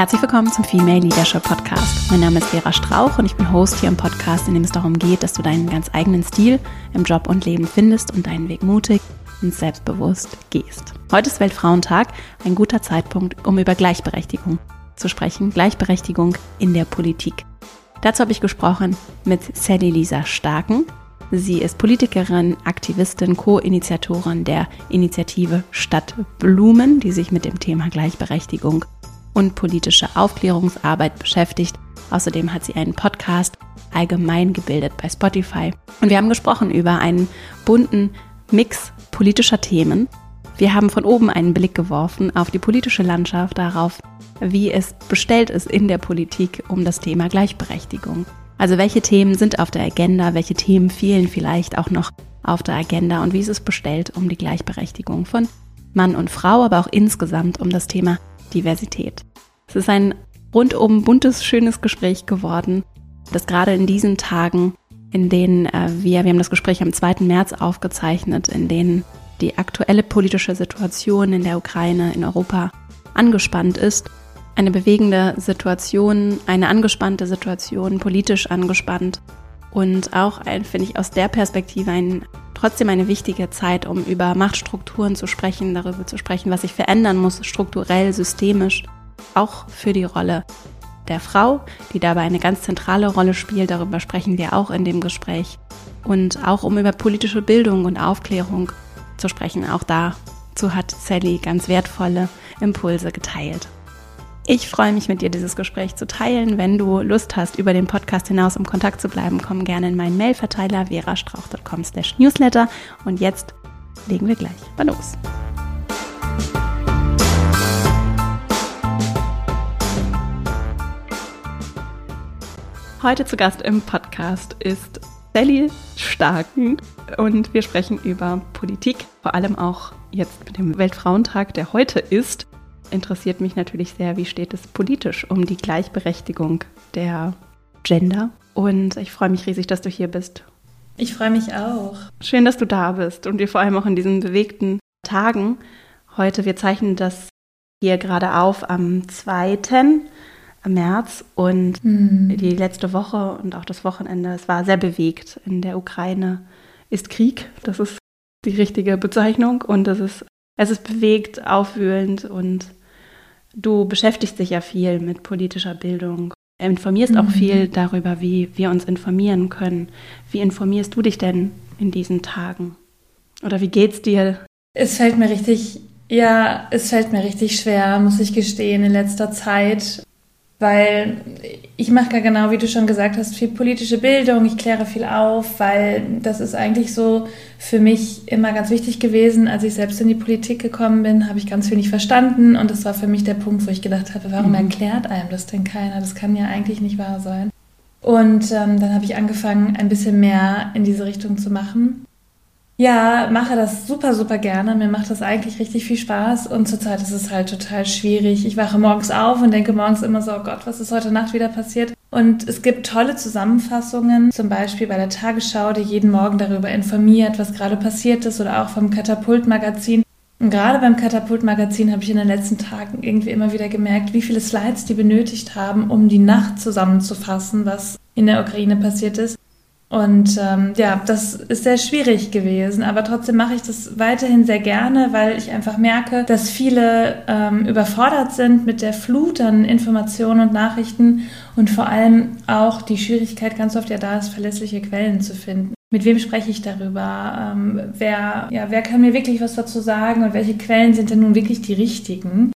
Herzlich willkommen zum Female Leadership Podcast. Mein Name ist Vera Strauch und ich bin Host hier im Podcast, in dem es darum geht, dass du deinen ganz eigenen Stil im Job und Leben findest und deinen Weg mutig und selbstbewusst gehst. Heute ist Weltfrauentag, ein guter Zeitpunkt, um über Gleichberechtigung zu sprechen. Gleichberechtigung in der Politik. Dazu habe ich gesprochen mit Sally Lisa Starken. Sie ist Politikerin, Aktivistin, Co-Initiatorin der Initiative Stadt Blumen, die sich mit dem Thema Gleichberechtigung und politische Aufklärungsarbeit beschäftigt. Außerdem hat sie einen Podcast allgemein gebildet bei Spotify. Und wir haben gesprochen über einen bunten Mix politischer Themen. Wir haben von oben einen Blick geworfen auf die politische Landschaft, darauf, wie es bestellt ist in der Politik um das Thema Gleichberechtigung. Also welche Themen sind auf der Agenda, welche Themen fehlen vielleicht auch noch auf der Agenda und wie ist es bestellt um die Gleichberechtigung von Mann und Frau, aber auch insgesamt um das Thema Diversität. Es ist ein rundum buntes, schönes Gespräch geworden, das gerade in diesen Tagen, in denen äh, wir, wir haben das Gespräch am 2. März aufgezeichnet, in denen die aktuelle politische Situation in der Ukraine, in Europa angespannt ist. Eine bewegende Situation, eine angespannte Situation, politisch angespannt und auch, ein, finde ich, aus der Perspektive ein, trotzdem eine wichtige Zeit, um über Machtstrukturen zu sprechen, darüber zu sprechen, was sich verändern muss, strukturell, systemisch, auch für die Rolle der Frau, die dabei eine ganz zentrale Rolle spielt. Darüber sprechen wir auch in dem Gespräch. Und auch um über politische Bildung und Aufklärung zu sprechen. Auch dazu hat Sally ganz wertvolle Impulse geteilt. Ich freue mich mit dir, dieses Gespräch zu teilen. Wenn du Lust hast, über den Podcast hinaus im Kontakt zu bleiben, komm gerne in meinen Mailverteiler verastrauch.com newsletter. Und jetzt legen wir gleich mal los. Heute zu Gast im Podcast ist Sally Starken und wir sprechen über Politik, vor allem auch jetzt mit dem Weltfrauentag, der heute ist. Interessiert mich natürlich sehr, wie steht es politisch um die Gleichberechtigung der Gender. Und ich freue mich riesig, dass du hier bist. Ich freue mich auch. Schön, dass du da bist und wir vor allem auch in diesen bewegten Tagen. Heute, wir zeichnen das hier gerade auf am 2. März und mhm. die letzte Woche und auch das Wochenende, es war sehr bewegt. In der Ukraine ist Krieg, das ist die richtige Bezeichnung und es ist, es ist bewegt, aufwühlend und du beschäftigst dich ja viel mit politischer Bildung, informierst mhm. auch viel darüber, wie wir uns informieren können. Wie informierst du dich denn in diesen Tagen? Oder wie geht's dir? Es fällt mir richtig, ja, es fällt mir richtig schwer, muss ich gestehen, in letzter Zeit weil ich mache ja genau, wie du schon gesagt hast, viel politische Bildung, ich kläre viel auf, weil das ist eigentlich so für mich immer ganz wichtig gewesen. Als ich selbst in die Politik gekommen bin, habe ich ganz wenig verstanden und das war für mich der Punkt, wo ich gedacht habe, warum mhm. erklärt einem das denn keiner? Das kann ja eigentlich nicht wahr sein. Und ähm, dann habe ich angefangen, ein bisschen mehr in diese Richtung zu machen. Ja, mache das super, super gerne. Mir macht das eigentlich richtig viel Spaß und zurzeit ist es halt total schwierig. Ich wache morgens auf und denke morgens immer so, oh Gott, was ist heute Nacht wieder passiert? Und es gibt tolle Zusammenfassungen, zum Beispiel bei der Tagesschau, die jeden Morgen darüber informiert, was gerade passiert ist oder auch vom Katapult-Magazin. Und gerade beim Katapult-Magazin habe ich in den letzten Tagen irgendwie immer wieder gemerkt, wie viele Slides die benötigt haben, um die Nacht zusammenzufassen, was in der Ukraine passiert ist. Und ähm, ja, das ist sehr schwierig gewesen, aber trotzdem mache ich das weiterhin sehr gerne, weil ich einfach merke, dass viele ähm, überfordert sind mit der Flut an Informationen und Nachrichten und vor allem auch die Schwierigkeit ganz oft ja da ist, verlässliche Quellen zu finden. Mit wem spreche ich darüber? Ähm, wer, ja, wer kann mir wirklich was dazu sagen und welche Quellen sind denn nun wirklich die richtigen?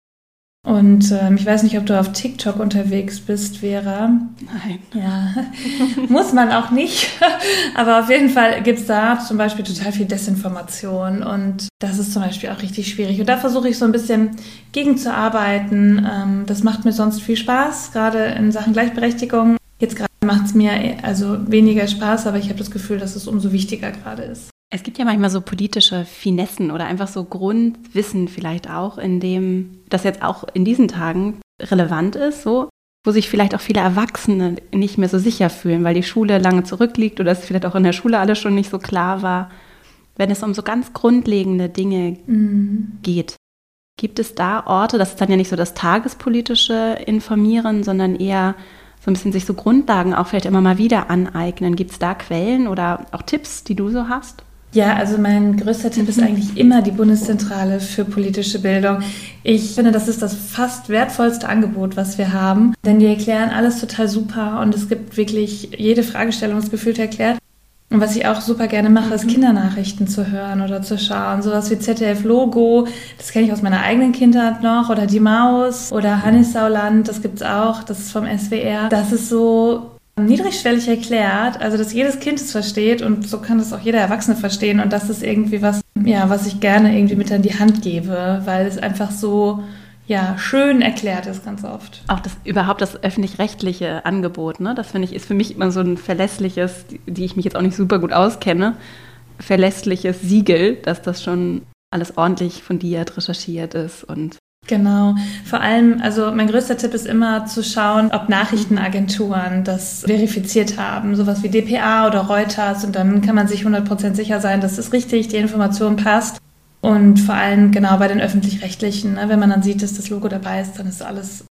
Und ähm, ich weiß nicht, ob du auf TikTok unterwegs bist, Vera. Nein. Ja, muss man auch nicht. Aber auf jeden Fall gibt es da zum Beispiel total viel Desinformation und das ist zum Beispiel auch richtig schwierig. Und da versuche ich so ein bisschen gegenzuarbeiten. Ähm, das macht mir sonst viel Spaß, gerade in Sachen Gleichberechtigung. Jetzt gerade macht es mir also weniger Spaß, aber ich habe das Gefühl, dass es umso wichtiger gerade ist. Es gibt ja manchmal so politische Finessen oder einfach so Grundwissen vielleicht auch, in dem das jetzt auch in diesen Tagen relevant ist, so, wo sich vielleicht auch viele Erwachsene nicht mehr so sicher fühlen, weil die Schule lange zurückliegt oder es vielleicht auch in der Schule alles schon nicht so klar war, wenn es um so ganz grundlegende Dinge mhm. geht. Gibt es da Orte, das ist dann ja nicht so das tagespolitische Informieren, sondern eher so ein bisschen sich so Grundlagen auch vielleicht immer mal wieder aneignen. Gibt es da Quellen oder auch Tipps, die du so hast? Ja, also mein größter Tipp ist eigentlich immer die Bundeszentrale für politische Bildung. Ich finde, das ist das fast wertvollste Angebot, was wir haben, denn die erklären alles total super und es gibt wirklich jede Fragestellung ist gefühlt erklärt. Und was ich auch super gerne mache, ist mhm. Kindernachrichten zu hören oder zu schauen. Sowas wie ZDF-Logo, das kenne ich aus meiner eigenen Kindheit noch. Oder Die Maus oder Hannisauland, das gibt's auch, das ist vom SWR. Das ist so niedrigschwellig erklärt, also dass jedes Kind es versteht und so kann das auch jeder Erwachsene verstehen. Und das ist irgendwie was, ja, was ich gerne irgendwie mit an die Hand gebe, weil es einfach so ja, schön erklärt ist ganz oft. Auch das überhaupt das öffentlich-rechtliche Angebot, ne? Das finde ich, ist für mich immer so ein verlässliches, die ich mich jetzt auch nicht super gut auskenne, verlässliches Siegel, dass das schon alles ordentlich fundiert, recherchiert ist und Genau. Vor allem, also mein größter Tipp ist immer zu schauen, ob Nachrichtenagenturen das verifiziert haben, sowas wie DPA oder Reuters und dann kann man sich 100% sicher sein, dass es richtig, die Information passt. Und vor allem genau bei den öffentlich-rechtlichen, ne, wenn man dann sieht, dass das Logo dabei ist, dann ist alles,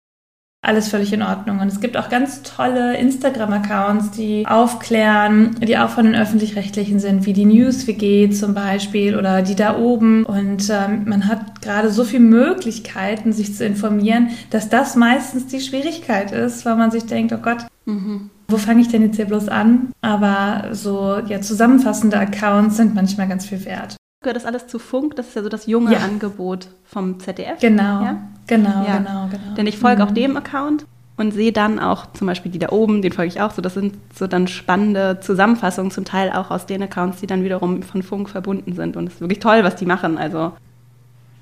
alles völlig in Ordnung. Und es gibt auch ganz tolle Instagram-Accounts, die aufklären, die auch von den öffentlich-rechtlichen sind, wie die News-WG zum Beispiel oder die da oben. Und ähm, man hat gerade so viele Möglichkeiten, sich zu informieren, dass das meistens die Schwierigkeit ist, weil man sich denkt, oh Gott, mhm. wo fange ich denn jetzt hier bloß an? Aber so ja, zusammenfassende Accounts sind manchmal ganz viel wert. Gehört das alles zu Funk? Das ist ja so das junge ja. Angebot vom ZDF. Genau, ja? Genau, ja. genau, genau. Denn ich folge mhm. auch dem Account und sehe dann auch zum Beispiel die da oben, den folge ich auch so. Das sind so dann spannende Zusammenfassungen, zum Teil auch aus den Accounts, die dann wiederum von Funk verbunden sind. Und es ist wirklich toll, was die machen. Also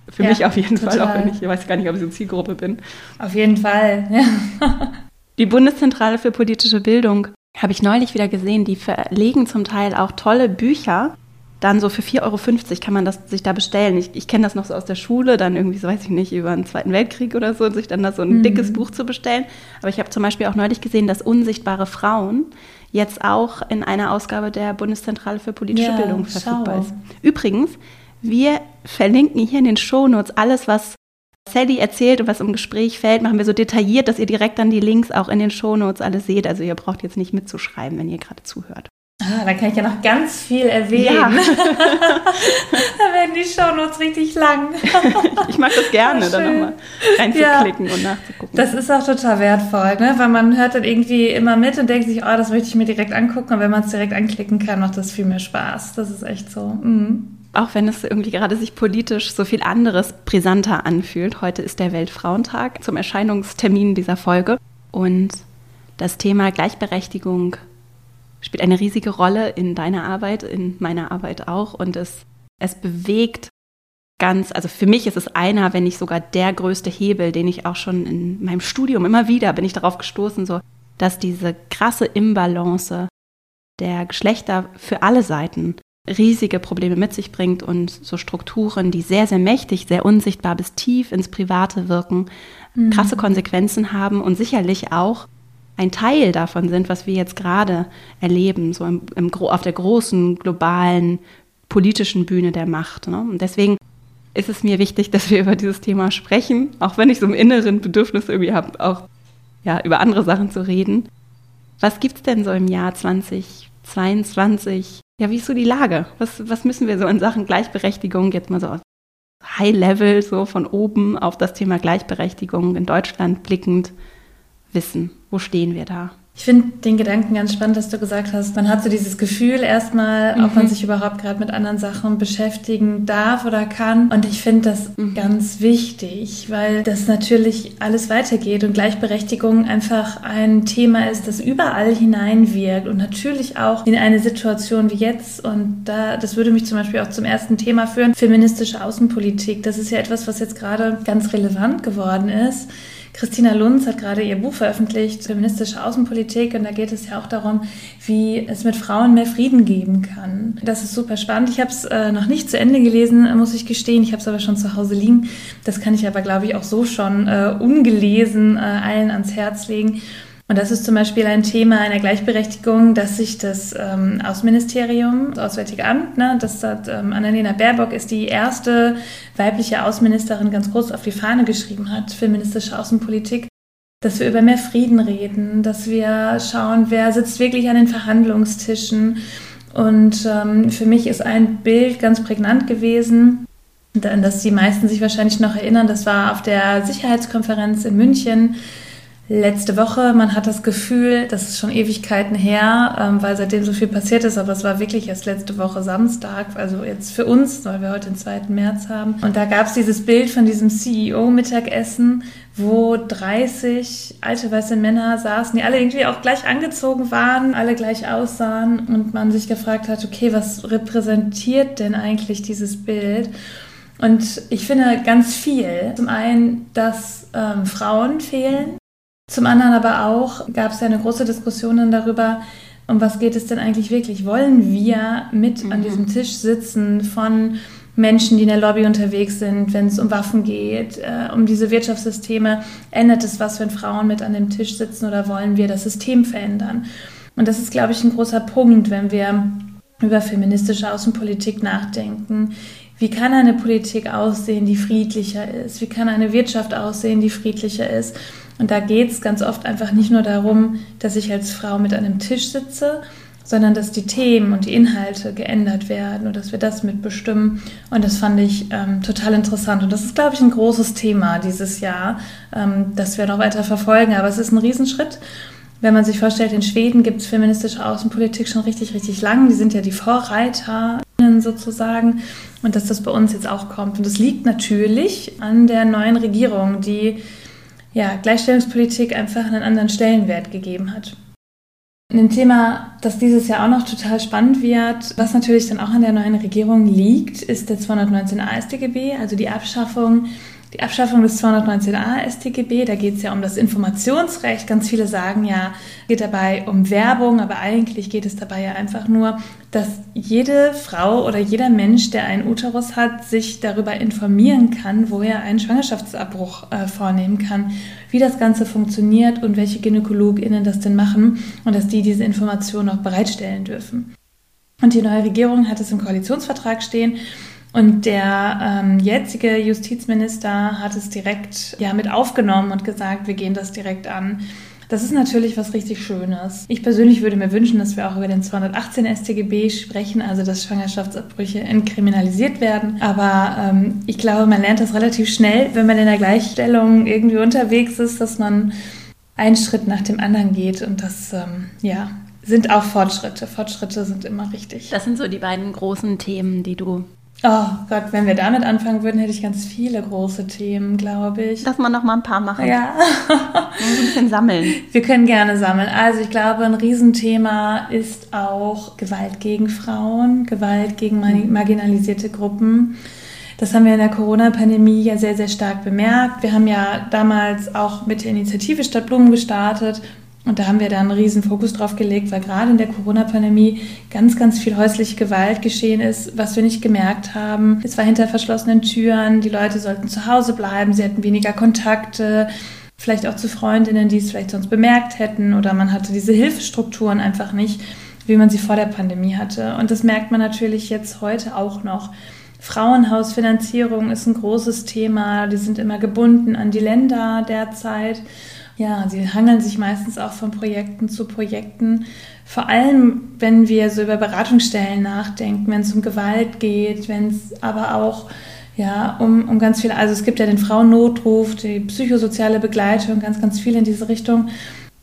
für ja, mich auf jeden total. Fall, auch wenn ich, ich weiß gar nicht, ob ich so Zielgruppe bin. Auf jeden Fall, ja. Die Bundeszentrale für politische Bildung habe ich neulich wieder gesehen. Die verlegen zum Teil auch tolle Bücher dann so für 4,50 Euro kann man das sich da bestellen. Ich, ich kenne das noch so aus der Schule, dann irgendwie, so weiß ich nicht, über den Zweiten Weltkrieg oder so, sich dann da so ein mhm. dickes Buch zu bestellen. Aber ich habe zum Beispiel auch neulich gesehen, dass unsichtbare Frauen jetzt auch in einer Ausgabe der Bundeszentrale für politische ja, Bildung verfügbar schau. ist. Übrigens, wir verlinken hier in den Shownotes alles, was Sally erzählt und was im Gespräch fällt, machen wir so detailliert, dass ihr direkt dann die Links auch in den Shownotes alles seht. Also ihr braucht jetzt nicht mitzuschreiben, wenn ihr gerade zuhört. Ah, da kann ich ja noch ganz viel erwähnen. Ja. da werden die Shownotes richtig lang. ich mag das gerne, da nochmal reinzuklicken ja. und nachzugucken. Das ist auch total wertvoll, ne? weil man hört dann irgendwie immer mit und denkt sich, oh, das möchte ich mir direkt angucken. Und wenn man es direkt anklicken kann, macht das viel mehr Spaß. Das ist echt so. Mhm. Auch wenn es irgendwie gerade sich politisch so viel anderes brisanter anfühlt. Heute ist der Weltfrauentag zum Erscheinungstermin dieser Folge. Und das Thema Gleichberechtigung spielt eine riesige Rolle in deiner Arbeit, in meiner Arbeit auch. Und es, es bewegt ganz, also für mich ist es einer, wenn nicht sogar der größte Hebel, den ich auch schon in meinem Studium immer wieder bin ich darauf gestoßen, so, dass diese krasse Imbalance der Geschlechter für alle Seiten riesige Probleme mit sich bringt und so Strukturen, die sehr, sehr mächtig, sehr unsichtbar bis tief ins Private wirken, mhm. krasse Konsequenzen haben und sicherlich auch ein Teil davon sind, was wir jetzt gerade erleben, so im, im, auf der großen globalen politischen Bühne der Macht. Ne? Und deswegen ist es mir wichtig, dass wir über dieses Thema sprechen, auch wenn ich so im inneren Bedürfnis irgendwie habe, auch ja, über andere Sachen zu reden. Was gibt es denn so im Jahr 2022? Ja, wie ist so die Lage? Was, was müssen wir so in Sachen Gleichberechtigung jetzt mal so High Level, so von oben auf das Thema Gleichberechtigung in Deutschland blickend wissen? Wo stehen wir da? Ich finde den Gedanken ganz spannend, dass du gesagt hast, man hat so dieses Gefühl erstmal, mhm. ob man mhm. sich überhaupt gerade mit anderen Sachen beschäftigen darf oder kann. Und ich finde das mhm. ganz wichtig, weil das natürlich alles weitergeht und Gleichberechtigung einfach ein Thema ist, das überall hineinwirkt und natürlich auch in eine Situation wie jetzt. Und da, das würde mich zum Beispiel auch zum ersten Thema führen, feministische Außenpolitik. Das ist ja etwas, was jetzt gerade ganz relevant geworden ist Christina Lunz hat gerade ihr Buch veröffentlicht, Feministische Außenpolitik, und da geht es ja auch darum, wie es mit Frauen mehr Frieden geben kann. Das ist super spannend. Ich habe es äh, noch nicht zu Ende gelesen, muss ich gestehen. Ich habe es aber schon zu Hause liegen. Das kann ich aber, glaube ich, auch so schon äh, ungelesen äh, allen ans Herz legen. Und das ist zum Beispiel ein Thema einer Gleichberechtigung, dass sich das ähm, Außenministerium, das Auswärtige Amt, ne, das hat, ähm, Annalena Baerbock ist die erste weibliche Außenministerin ganz groß auf die Fahne geschrieben hat, feministische Außenpolitik, dass wir über mehr Frieden reden, dass wir schauen, wer sitzt wirklich an den Verhandlungstischen. Und ähm, für mich ist ein Bild ganz prägnant gewesen, an das die meisten sich wahrscheinlich noch erinnern. Das war auf der Sicherheitskonferenz in München letzte Woche. Man hat das Gefühl, das ist schon Ewigkeiten her, ähm, weil seitdem so viel passiert ist, aber es war wirklich erst letzte Woche Samstag, also jetzt für uns, weil wir heute den 2. März haben. Und da gab es dieses Bild von diesem CEO-Mittagessen, wo 30 alte weiße Männer saßen, die alle irgendwie auch gleich angezogen waren, alle gleich aussahen und man sich gefragt hat, okay, was repräsentiert denn eigentlich dieses Bild? Und ich finde ganz viel. Zum einen, dass ähm, Frauen fehlen, zum anderen aber auch gab es ja eine große Diskussion darüber, um was geht es denn eigentlich wirklich? Wollen wir mit mhm. an diesem Tisch sitzen von Menschen, die in der Lobby unterwegs sind, wenn es um Waffen geht, äh, um diese Wirtschaftssysteme? Ändert es was, wenn Frauen mit an dem Tisch sitzen oder wollen wir das System verändern? Und das ist, glaube ich, ein großer Punkt, wenn wir über feministische Außenpolitik nachdenken. Wie kann eine Politik aussehen, die friedlicher ist? Wie kann eine Wirtschaft aussehen, die friedlicher ist? Und da geht es ganz oft einfach nicht nur darum, dass ich als Frau mit einem Tisch sitze, sondern dass die Themen und die Inhalte geändert werden und dass wir das mitbestimmen. Und das fand ich ähm, total interessant. Und das ist, glaube ich, ein großes Thema dieses Jahr, ähm, das wir noch weiter verfolgen. Aber es ist ein Riesenschritt. Wenn man sich vorstellt, in Schweden gibt es feministische Außenpolitik schon richtig, richtig lang. Die sind ja die Vorreiter sozusagen. Und dass das bei uns jetzt auch kommt. Und das liegt natürlich an der neuen Regierung, die ja, Gleichstellungspolitik einfach einen anderen Stellenwert gegeben hat. Ein Thema, das dieses Jahr auch noch total spannend wird, was natürlich dann auch an der neuen Regierung liegt, ist der 219a StGB, also die Abschaffung die Abschaffung des 219a StGB, da geht es ja um das Informationsrecht. Ganz viele sagen ja, geht dabei um Werbung, aber eigentlich geht es dabei ja einfach nur, dass jede Frau oder jeder Mensch, der einen Uterus hat, sich darüber informieren kann, wo er einen Schwangerschaftsabbruch äh, vornehmen kann, wie das Ganze funktioniert und welche GynäkologInnen das denn machen und dass die diese Informationen auch bereitstellen dürfen. Und die neue Regierung hat es im Koalitionsvertrag stehen und der ähm, jetzige Justizminister hat es direkt ja, mit aufgenommen und gesagt, wir gehen das direkt an. Das ist natürlich was richtig Schönes. Ich persönlich würde mir wünschen, dass wir auch über den 218 StGB sprechen, also dass Schwangerschaftsabbrüche entkriminalisiert werden. Aber ähm, ich glaube, man lernt das relativ schnell, wenn man in der Gleichstellung irgendwie unterwegs ist, dass man einen Schritt nach dem anderen geht. Und das, ähm, ja, sind auch Fortschritte. Fortschritte sind immer richtig. Das sind so die beiden großen Themen, die du Oh Gott, wenn wir damit anfangen würden, hätte ich ganz viele große Themen, glaube ich. Lass mal noch mal ein paar machen. Ja. ein bisschen sammeln. Wir können gerne sammeln. Also ich glaube, ein Riesenthema ist auch Gewalt gegen Frauen, Gewalt gegen marginalisierte Gruppen. Das haben wir in der Corona-Pandemie ja sehr, sehr stark bemerkt. Wir haben ja damals auch mit der Initiative Stadt Blumen gestartet und da haben wir dann einen riesen Fokus drauf gelegt, weil gerade in der Corona-Pandemie ganz, ganz viel häusliche Gewalt geschehen ist, was wir nicht gemerkt haben. Es war hinter verschlossenen Türen, die Leute sollten zu Hause bleiben, sie hatten weniger Kontakte, vielleicht auch zu Freundinnen, die es vielleicht sonst bemerkt hätten oder man hatte diese Hilfestrukturen einfach nicht, wie man sie vor der Pandemie hatte. Und das merkt man natürlich jetzt heute auch noch. Frauenhausfinanzierung ist ein großes Thema, die sind immer gebunden an die Länder derzeit. Ja, sie hangeln sich meistens auch von Projekten zu Projekten. Vor allem, wenn wir so über Beratungsstellen nachdenken, wenn es um Gewalt geht, wenn es aber auch ja, um, um ganz viele, also es gibt ja den Frauennotruf, die psychosoziale Begleitung, ganz, ganz viel in diese Richtung.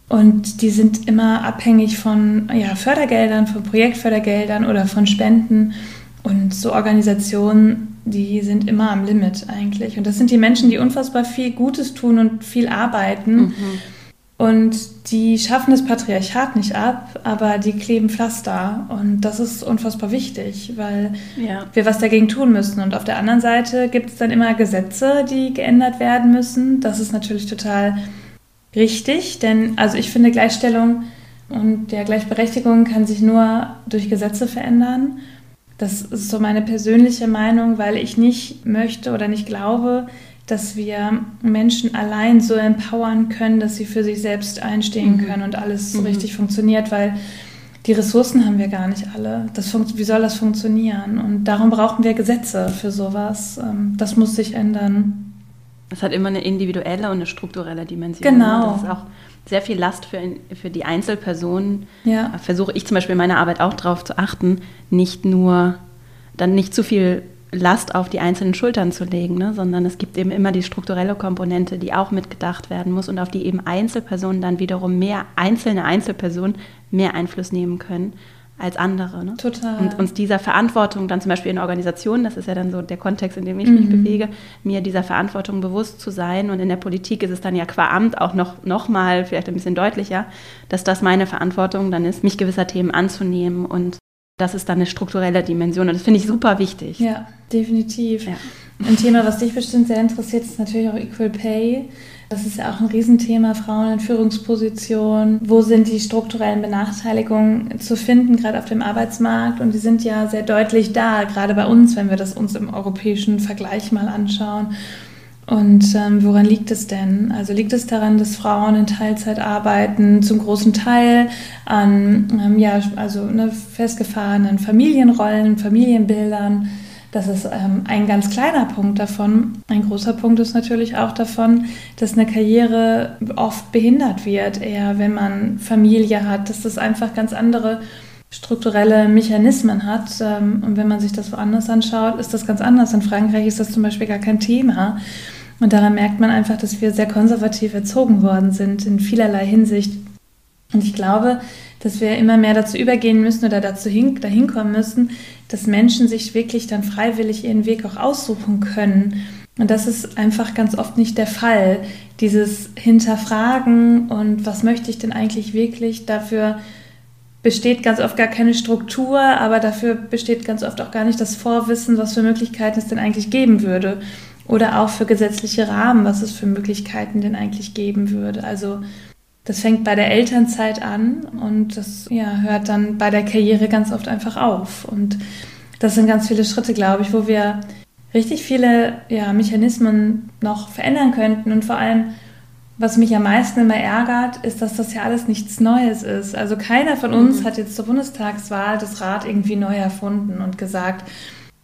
Und die sind immer abhängig von ja, Fördergeldern, von Projektfördergeldern oder von Spenden. Und so Organisationen die sind immer am Limit eigentlich. Und das sind die Menschen, die unfassbar viel Gutes tun und viel arbeiten. Mhm. Und die schaffen das Patriarchat nicht ab, aber die kleben Pflaster. Und das ist unfassbar wichtig, weil ja. wir was dagegen tun müssen. Und auf der anderen Seite gibt es dann immer Gesetze, die geändert werden müssen. Das ist natürlich total richtig, denn also ich finde Gleichstellung und der Gleichberechtigung kann sich nur durch Gesetze verändern. Das ist so meine persönliche Meinung, weil ich nicht möchte oder nicht glaube, dass wir Menschen allein so empowern können, dass sie für sich selbst einstehen mhm. können und alles mhm. richtig funktioniert, weil die Ressourcen haben wir gar nicht alle. Das wie soll das funktionieren? Und darum brauchen wir Gesetze für sowas. Ähm, das muss sich ändern. Es hat immer eine individuelle und eine strukturelle Dimension. Genau. Das ist auch sehr viel Last für, für die Einzelperson. Ja. Versuche ich zum Beispiel in meiner Arbeit auch darauf zu achten, nicht nur dann nicht zu viel Last auf die einzelnen Schultern zu legen, ne? sondern es gibt eben immer die strukturelle Komponente, die auch mitgedacht werden muss und auf die eben Einzelpersonen dann wiederum mehr, einzelne Einzelpersonen mehr Einfluss nehmen können als andere. Ne? Total. Und uns dieser Verantwortung dann zum Beispiel in Organisationen, das ist ja dann so der Kontext, in dem ich mhm. mich bewege, mir dieser Verantwortung bewusst zu sein. Und in der Politik ist es dann ja qua Amt auch noch, noch mal vielleicht ein bisschen deutlicher, dass das meine Verantwortung dann ist, mich gewisser Themen anzunehmen und das ist dann eine strukturelle Dimension und das finde ich super wichtig. Ja, definitiv. Ja. Ein Thema, was dich bestimmt sehr interessiert, ist natürlich auch Equal Pay. Das ist ja auch ein Riesenthema, Frauen in Führungspositionen. Wo sind die strukturellen Benachteiligungen zu finden, gerade auf dem Arbeitsmarkt? Und die sind ja sehr deutlich da, gerade bei uns, wenn wir das uns im europäischen Vergleich mal anschauen. Und ähm, woran liegt es denn? Also liegt es daran, dass Frauen in Teilzeit arbeiten, zum großen Teil an ähm, ja, also ne, festgefahrenen Familienrollen, Familienbildern? Das ist ähm, ein ganz kleiner Punkt davon. Ein großer Punkt ist natürlich auch davon, dass eine Karriere oft behindert wird, eher wenn man Familie hat, dass das einfach ganz andere strukturelle Mechanismen hat. Ähm, und wenn man sich das woanders anschaut, ist das ganz anders. In Frankreich ist das zum Beispiel gar kein Thema. Und daran merkt man einfach, dass wir sehr konservativ erzogen worden sind in vielerlei Hinsicht. Und ich glaube, dass wir immer mehr dazu übergehen müssen oder dazu hin, dahin kommen müssen, dass Menschen sich wirklich dann freiwillig ihren Weg auch aussuchen können. Und das ist einfach ganz oft nicht der Fall. Dieses Hinterfragen und was möchte ich denn eigentlich wirklich, dafür besteht ganz oft gar keine Struktur, aber dafür besteht ganz oft auch gar nicht das Vorwissen, was für Möglichkeiten es denn eigentlich geben würde. Oder auch für gesetzliche Rahmen, was es für Möglichkeiten denn eigentlich geben würde. Also das fängt bei der Elternzeit an und das ja, hört dann bei der Karriere ganz oft einfach auf. Und das sind ganz viele Schritte, glaube ich, wo wir richtig viele ja, Mechanismen noch verändern könnten. Und vor allem, was mich am meisten immer ärgert, ist, dass das ja alles nichts Neues ist. Also keiner von uns mhm. hat jetzt zur Bundestagswahl das Rad irgendwie neu erfunden und gesagt,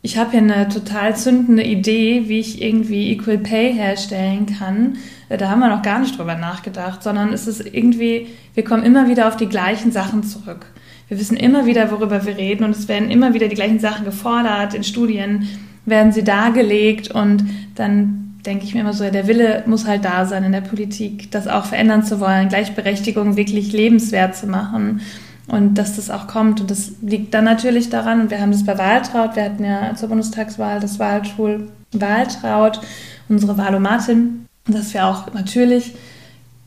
ich habe hier eine total zündende Idee, wie ich irgendwie Equal Pay herstellen kann. Äh, da haben wir noch gar nicht drüber nachgedacht, sondern es ist irgendwie, wir kommen immer wieder auf die gleichen Sachen zurück. Wir wissen immer wieder, worüber wir reden und es werden immer wieder die gleichen Sachen gefordert. In Studien werden sie dargelegt und dann denke ich mir immer so, der Wille muss halt da sein in der Politik, das auch verändern zu wollen, Gleichberechtigung wirklich lebenswert zu machen und dass das auch kommt. Und das liegt dann natürlich daran, und wir haben das bei Wahltraut, wir hatten ja zur Bundestagswahl das Wahltool Wahltraut, unsere Wahlomatin, dass wir auch natürlich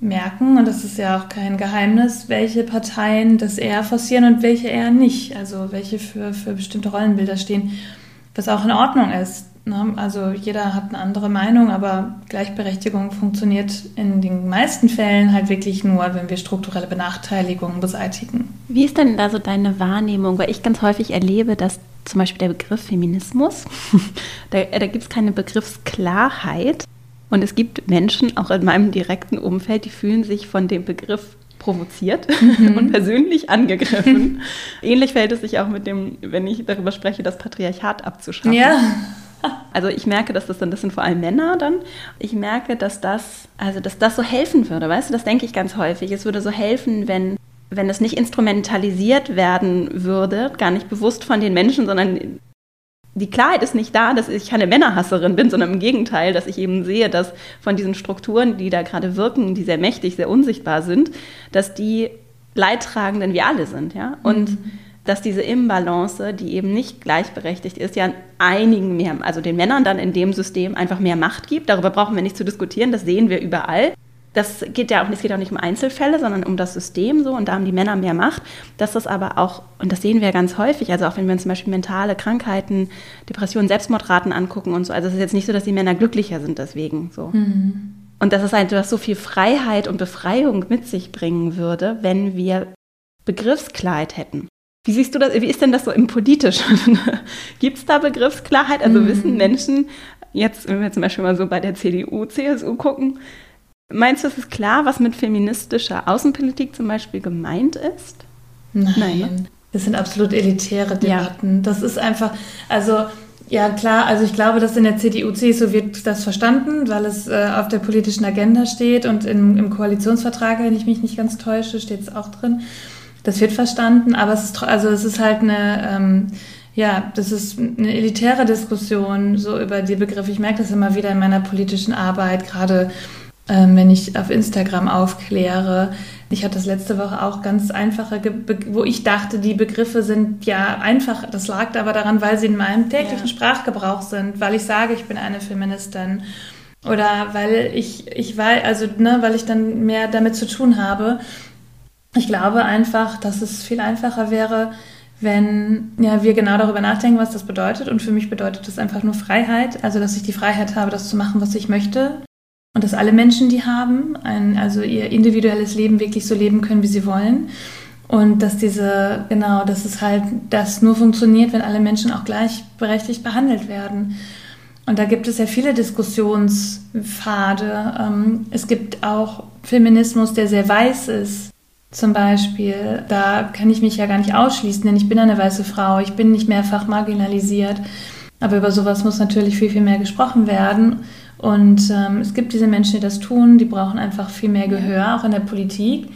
merken, und das ist ja auch kein Geheimnis, welche Parteien das eher forcieren und welche eher nicht, also welche für, für bestimmte Rollenbilder stehen, was auch in Ordnung ist. Ne? Also jeder hat eine andere Meinung, aber Gleichberechtigung funktioniert in den meisten Fällen halt wirklich nur, wenn wir strukturelle Benachteiligungen beseitigen. Wie ist denn da so deine Wahrnehmung? Weil ich ganz häufig erlebe, dass zum Beispiel der Begriff Feminismus, da, da gibt es keine Begriffsklarheit. Und es gibt Menschen, auch in meinem direkten Umfeld, die fühlen sich von dem Begriff provoziert mhm. und persönlich angegriffen. Ähnlich verhält es sich auch mit dem, wenn ich darüber spreche, das Patriarchat abzuschaffen. Ja. Also ich merke, dass das dann, das sind vor allem Männer dann. Ich merke, dass das, also dass das so helfen würde, weißt du, das denke ich ganz häufig. Es würde so helfen, wenn, wenn es nicht instrumentalisiert werden würde, gar nicht bewusst von den Menschen, sondern die Klarheit ist nicht da, dass ich keine Männerhasserin bin, sondern im Gegenteil, dass ich eben sehe, dass von diesen Strukturen, die da gerade wirken, die sehr mächtig, sehr unsichtbar sind, dass die Leidtragenden wir alle sind, ja. Und mhm dass diese Imbalance, die eben nicht gleichberechtigt ist, ja einigen mehr, also den Männern dann in dem System einfach mehr Macht gibt. Darüber brauchen wir nicht zu diskutieren, das sehen wir überall. Das geht ja auch, es geht auch nicht um Einzelfälle, sondern um das System so und da haben die Männer mehr Macht. Dass das aber auch, und das sehen wir ganz häufig, also auch wenn wir uns zum Beispiel mentale Krankheiten, Depressionen, Selbstmordraten angucken und so, also es ist jetzt nicht so, dass die Männer glücklicher sind deswegen so. Mhm. Und dass es einfach so viel Freiheit und Befreiung mit sich bringen würde, wenn wir Begriffsklarheit hätten. Wie siehst du das? Wie ist denn das so im Politischen? Gibt es da Begriffsklarheit? Also mhm. wissen Menschen, jetzt, wenn wir zum Beispiel mal so bei der CDU, CSU gucken, meinst du, es ist klar, was mit feministischer Außenpolitik zum Beispiel gemeint ist? Nein. Nein ne? Das sind absolut elitäre Debatten. Ja. Das ist einfach, also ja klar, also ich glaube, dass in der CDU, CSU wird das verstanden, weil es äh, auf der politischen Agenda steht und im, im Koalitionsvertrag, wenn ich mich nicht ganz täusche, steht es auch drin. Das wird verstanden, aber es ist, also es ist halt eine, ähm, ja, das ist eine elitäre Diskussion so über die Begriffe. Ich merke das immer wieder in meiner politischen Arbeit, gerade ähm, wenn ich auf Instagram aufkläre. Ich hatte das letzte Woche auch ganz einfache, wo ich dachte, die Begriffe sind ja einfach. Das lag aber daran, weil sie in meinem täglichen ja. Sprachgebrauch sind, weil ich sage, ich bin eine Feministin. Oder weil ich, ich weiß, also, ne, weil ich dann mehr damit zu tun habe. Ich glaube einfach, dass es viel einfacher wäre, wenn ja, wir genau darüber nachdenken, was das bedeutet. Und für mich bedeutet das einfach nur Freiheit. Also, dass ich die Freiheit habe, das zu machen, was ich möchte. Und dass alle Menschen die haben, ein, also ihr individuelles Leben wirklich so leben können, wie sie wollen. Und dass diese, genau, dass es halt, das nur funktioniert, wenn alle Menschen auch gleichberechtigt behandelt werden. Und da gibt es ja viele Diskussionspfade. Ähm, es gibt auch Feminismus, der sehr weiß ist zum Beispiel, da kann ich mich ja gar nicht ausschließen, denn ich bin eine weiße Frau, ich bin nicht mehrfach marginalisiert. Aber über sowas muss natürlich viel, viel mehr gesprochen werden. Und ähm, es gibt diese Menschen, die das tun, die brauchen einfach viel mehr Gehör, auch in der Politik.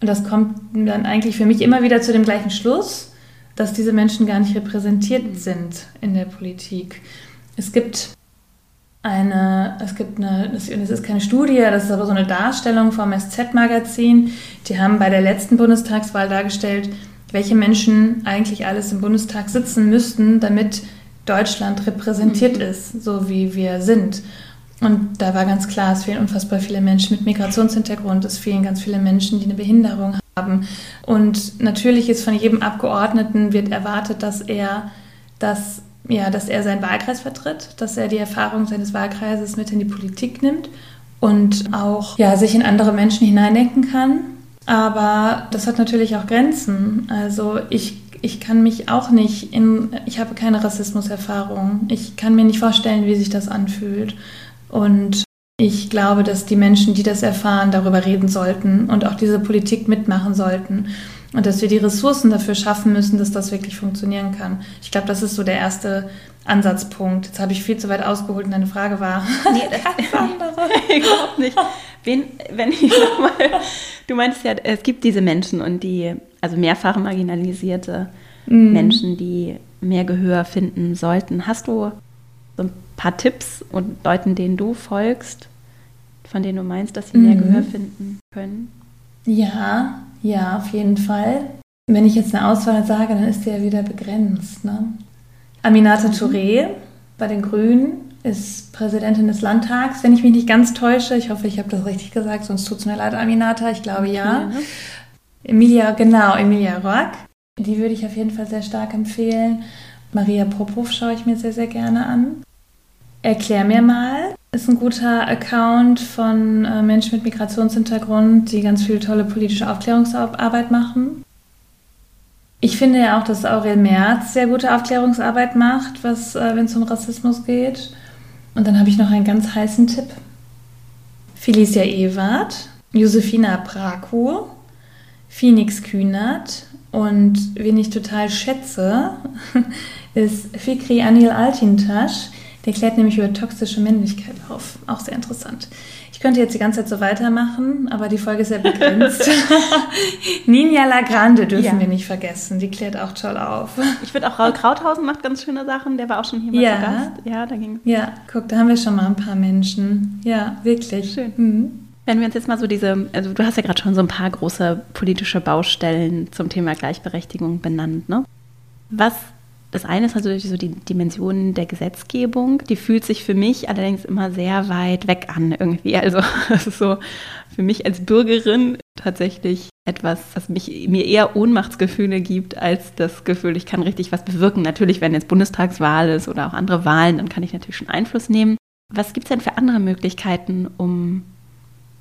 Und das kommt dann eigentlich für mich immer wieder zu dem gleichen Schluss, dass diese Menschen gar nicht repräsentiert sind in der Politik. Es gibt eine, es gibt eine, das ist keine Studie, das ist aber so eine Darstellung vom SZ-Magazin. Die haben bei der letzten Bundestagswahl dargestellt, welche Menschen eigentlich alles im Bundestag sitzen müssten, damit Deutschland repräsentiert mhm. ist, so wie wir sind. Und da war ganz klar, es fehlen unfassbar viele Menschen mit Migrationshintergrund, es fehlen ganz viele Menschen, die eine Behinderung haben. Und natürlich ist von jedem Abgeordneten wird erwartet, dass er das ja, dass er seinen Wahlkreis vertritt, dass er die Erfahrung seines Wahlkreises mit in die Politik nimmt und auch ja, sich in andere Menschen hineindenken kann. Aber das hat natürlich auch Grenzen. Also ich, ich kann mich auch nicht in, ich habe keine Rassismuserfahrung. Ich kann mir nicht vorstellen, wie sich das anfühlt. Und ich glaube, dass die Menschen, die das erfahren, darüber reden sollten und auch diese Politik mitmachen sollten. Und dass wir die Ressourcen dafür schaffen müssen, dass das wirklich funktionieren kann. Ich glaube, das ist so der erste Ansatzpunkt. Jetzt habe ich viel zu weit ausgeholt und deine Frage war. Nee, das andere. Überhaupt nicht. Wen, wenn ich nochmal. Du meinst ja, es gibt diese Menschen und die, also mehrfach marginalisierte mm. Menschen, die mehr Gehör finden sollten. Hast du so ein paar Tipps und Leuten, denen du folgst, von denen du meinst, dass sie mehr mm. Gehör finden können? Ja, ja, auf jeden Fall. Wenn ich jetzt eine Auswahl sage, dann ist die ja wieder begrenzt. Ne? Aminata Touré bei den Grünen ist Präsidentin des Landtags, wenn ich mich nicht ganz täusche. Ich hoffe, ich habe das richtig gesagt, sonst tut es mir leid, Aminata. Ich glaube ja. Ne? Emilia, genau, Emilia Rock. Die würde ich auf jeden Fall sehr stark empfehlen. Maria Popov schaue ich mir sehr, sehr gerne an. Erklär mir mal, ist ein guter Account von äh, Menschen mit Migrationshintergrund, die ganz viel tolle politische Aufklärungsarbeit machen. Ich finde ja auch, dass Aurel Merz sehr gute Aufklärungsarbeit macht, was, äh, wenn es um Rassismus geht. Und dann habe ich noch einen ganz heißen Tipp. Felicia Ewart, Josefina Braku, Phoenix Kühnert und wen ich total schätze, ist Fikri Anil Altintasch, der klärt nämlich über toxische Männlichkeit auf. Auch sehr interessant. Ich könnte jetzt die ganze Zeit so weitermachen, aber die Folge ist sehr begrenzt. Ninja Lagrande dürfen ja. wir nicht vergessen. Die klärt auch toll auf. Ich finde auch Raul Krauthausen macht ganz schöne Sachen. Der war auch schon hier mal ja. zu Gast. Ja, da ging Ja, guck, da haben wir schon mal ein paar Menschen. Ja, wirklich. Schön. Mhm. Wenn wir uns jetzt mal so diese, also du hast ja gerade schon so ein paar große politische Baustellen zum Thema Gleichberechtigung benannt, ne? Was das eine ist natürlich so die Dimension der Gesetzgebung. Die fühlt sich für mich allerdings immer sehr weit weg an irgendwie. Also das ist so für mich als Bürgerin tatsächlich etwas, das mich, mir eher Ohnmachtsgefühle gibt, als das Gefühl, ich kann richtig was bewirken. Natürlich, wenn jetzt Bundestagswahl ist oder auch andere Wahlen, dann kann ich natürlich schon Einfluss nehmen. Was gibt es denn für andere Möglichkeiten, um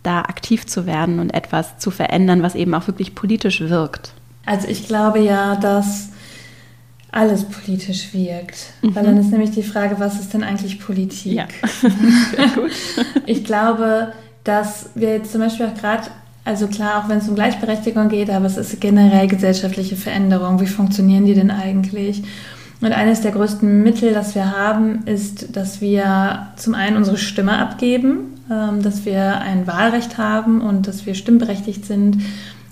da aktiv zu werden und etwas zu verändern, was eben auch wirklich politisch wirkt? Also ich glaube ja, dass alles politisch wirkt. Mhm. Weil dann ist nämlich die Frage, was ist denn eigentlich Politik? Ja. Ich glaube, dass wir jetzt zum Beispiel auch gerade, also klar, auch wenn es um Gleichberechtigung geht, aber es ist generell gesellschaftliche Veränderung. Wie funktionieren die denn eigentlich? Und eines der größten Mittel, das wir haben, ist, dass wir zum einen unsere Stimme abgeben, ähm, dass wir ein Wahlrecht haben und dass wir stimmberechtigt sind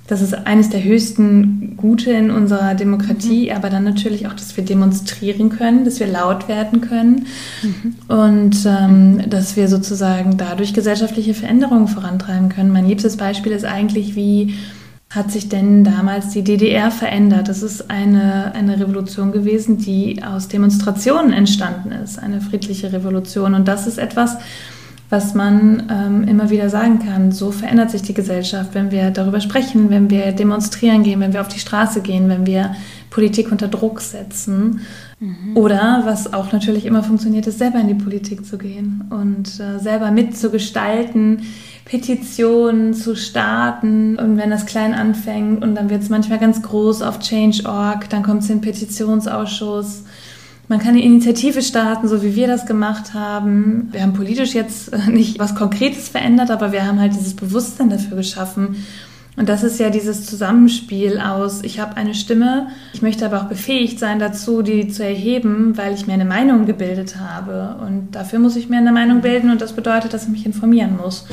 das ist eines der höchsten Gute in unserer Demokratie, mhm. aber dann natürlich auch, dass wir demonstrieren können, dass wir laut werden können mhm. und ähm, dass wir sozusagen dadurch gesellschaftliche Veränderungen vorantreiben können. Mein liebstes Beispiel ist eigentlich, wie hat sich denn damals die DDR verändert? Das ist eine, eine Revolution gewesen, die aus Demonstrationen entstanden ist, eine friedliche Revolution. Und das ist etwas, was man ähm, immer wieder sagen kann. So verändert sich die Gesellschaft, wenn wir darüber sprechen, wenn wir demonstrieren gehen, wenn wir auf die Straße gehen, wenn wir Politik unter Druck setzen. Mhm. Oder, was auch natürlich immer funktioniert, ist selber in die Politik zu gehen und äh, selber mitzugestalten, Petitionen zu starten. Und wenn das klein anfängt und dann wird es manchmal ganz groß auf Change.org, dann kommt es in den Petitionsausschuss man kann eine Initiative starten, so wie wir das gemacht haben. Wir haben politisch jetzt äh, nicht was Konkretes verändert, aber wir haben halt dieses Bewusstsein dafür geschaffen. Und das ist ja dieses Zusammenspiel aus, ich habe eine Stimme, ich möchte aber auch befähigt sein dazu, die zu erheben, weil ich mir eine Meinung gebildet habe. Und dafür muss ich mir eine Meinung bilden und das bedeutet, dass ich mich informieren muss.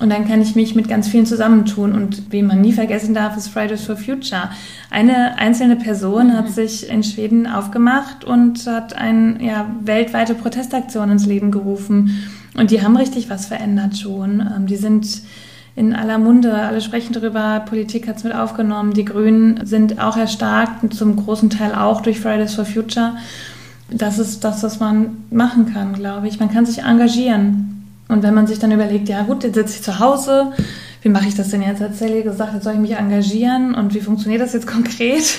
Und dann kann ich mich mit ganz vielen zusammentun. Und wie man nie vergessen darf, ist Fridays for Future. Eine einzelne Person hat mhm. sich in Schweden aufgemacht und hat eine ja, weltweite Protestaktion ins Leben gerufen. Und die haben richtig was verändert schon. Ähm, die sind in aller Munde, alle sprechen darüber, Politik hat es mit aufgenommen. Die Grünen sind auch erstarkt, zum großen Teil auch durch Fridays for Future. Das ist das, was man machen kann, glaube ich. Man kann sich engagieren. Und wenn man sich dann überlegt, ja gut, jetzt sitze ich zu Hause, wie mache ich das denn jetzt? Hat Sally gesagt, jetzt soll ich mich engagieren und wie funktioniert das jetzt konkret?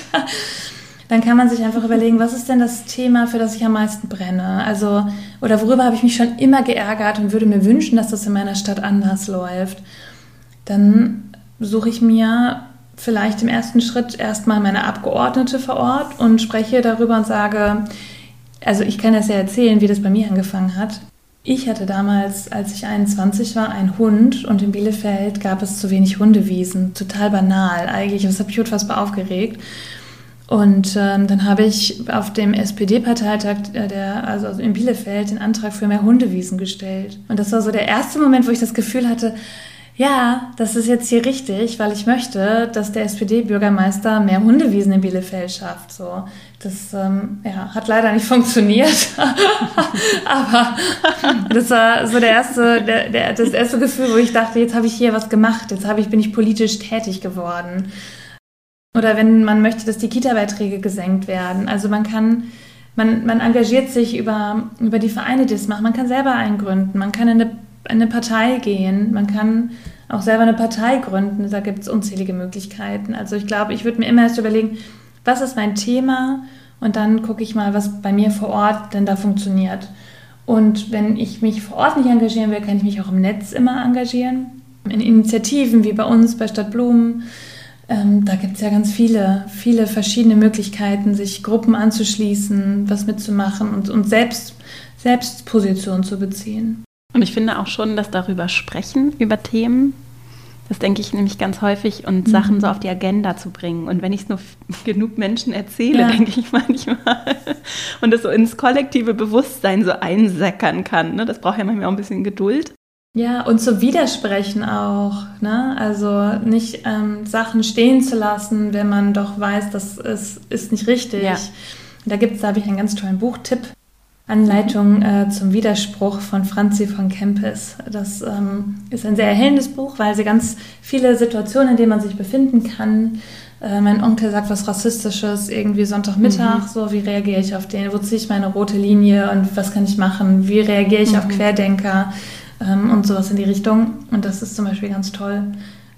dann kann man sich einfach überlegen, was ist denn das Thema, für das ich am meisten brenne? Also, oder worüber habe ich mich schon immer geärgert und würde mir wünschen, dass das in meiner Stadt anders läuft? Dann suche ich mir vielleicht im ersten Schritt erstmal meine Abgeordnete vor Ort und spreche darüber und sage, also ich kann das ja erzählen, wie das bei mir angefangen hat. Ich hatte damals, als ich 21 war, einen Hund und in Bielefeld gab es zu wenig Hundewiesen. Total banal eigentlich. Das hat mich unfassbar aufgeregt. Und ähm, dann habe ich auf dem SPD-Parteitag äh, also in Bielefeld den Antrag für mehr Hundewiesen gestellt. Und das war so der erste Moment, wo ich das Gefühl hatte, ja, das ist jetzt hier richtig, weil ich möchte, dass der SPD-Bürgermeister mehr Hundewiesen in Bielefeld schafft. So, das ähm, ja, hat leider nicht funktioniert, aber das war so der erste, der, der, das erste Gefühl, wo ich dachte, jetzt habe ich hier was gemacht, jetzt ich bin ich politisch tätig geworden. Oder wenn man möchte, dass die Kita-Beiträge gesenkt werden. Also man kann man, man engagiert sich über, über die Vereine, die es machen. Man kann selber eingründen, man kann in eine eine Partei gehen, man kann auch selber eine Partei gründen, da gibt es unzählige Möglichkeiten. Also ich glaube, ich würde mir immer erst überlegen, was ist mein Thema und dann gucke ich mal, was bei mir vor Ort denn da funktioniert. Und wenn ich mich vor Ort nicht engagieren will, kann ich mich auch im Netz immer engagieren. In Initiativen wie bei uns, bei Stadt Blumen. Ähm, da gibt es ja ganz viele, viele verschiedene Möglichkeiten, sich Gruppen anzuschließen, was mitzumachen und, und selbst, selbst Position zu beziehen. Und ich finde auch schon, dass darüber sprechen, über Themen, das denke ich nämlich ganz häufig, und mhm. Sachen so auf die Agenda zu bringen. Und wenn ich es nur genug Menschen erzähle, ja. denke ich manchmal, und das so ins kollektive Bewusstsein so einsäckern kann. Ne? Das braucht ja manchmal auch ein bisschen Geduld. Ja, und zu widersprechen auch. Ne? Also nicht ähm, Sachen stehen zu lassen, wenn man doch weiß, das ist, ist nicht richtig. Ja. Da gibt es, da habe ich einen ganz tollen Buchtipp. Anleitung äh, zum Widerspruch von Franzi von Kempis. Das ähm, ist ein sehr erhellendes Buch, weil sie ganz viele Situationen, in denen man sich befinden kann. Äh, mein Onkel sagt was Rassistisches, irgendwie Sonntagmittag, mhm. so wie reagiere ich auf den, wo ziehe ich meine rote Linie und was kann ich machen, wie reagiere ich mhm. auf Querdenker ähm, und sowas in die Richtung. Und das ist zum Beispiel ganz toll.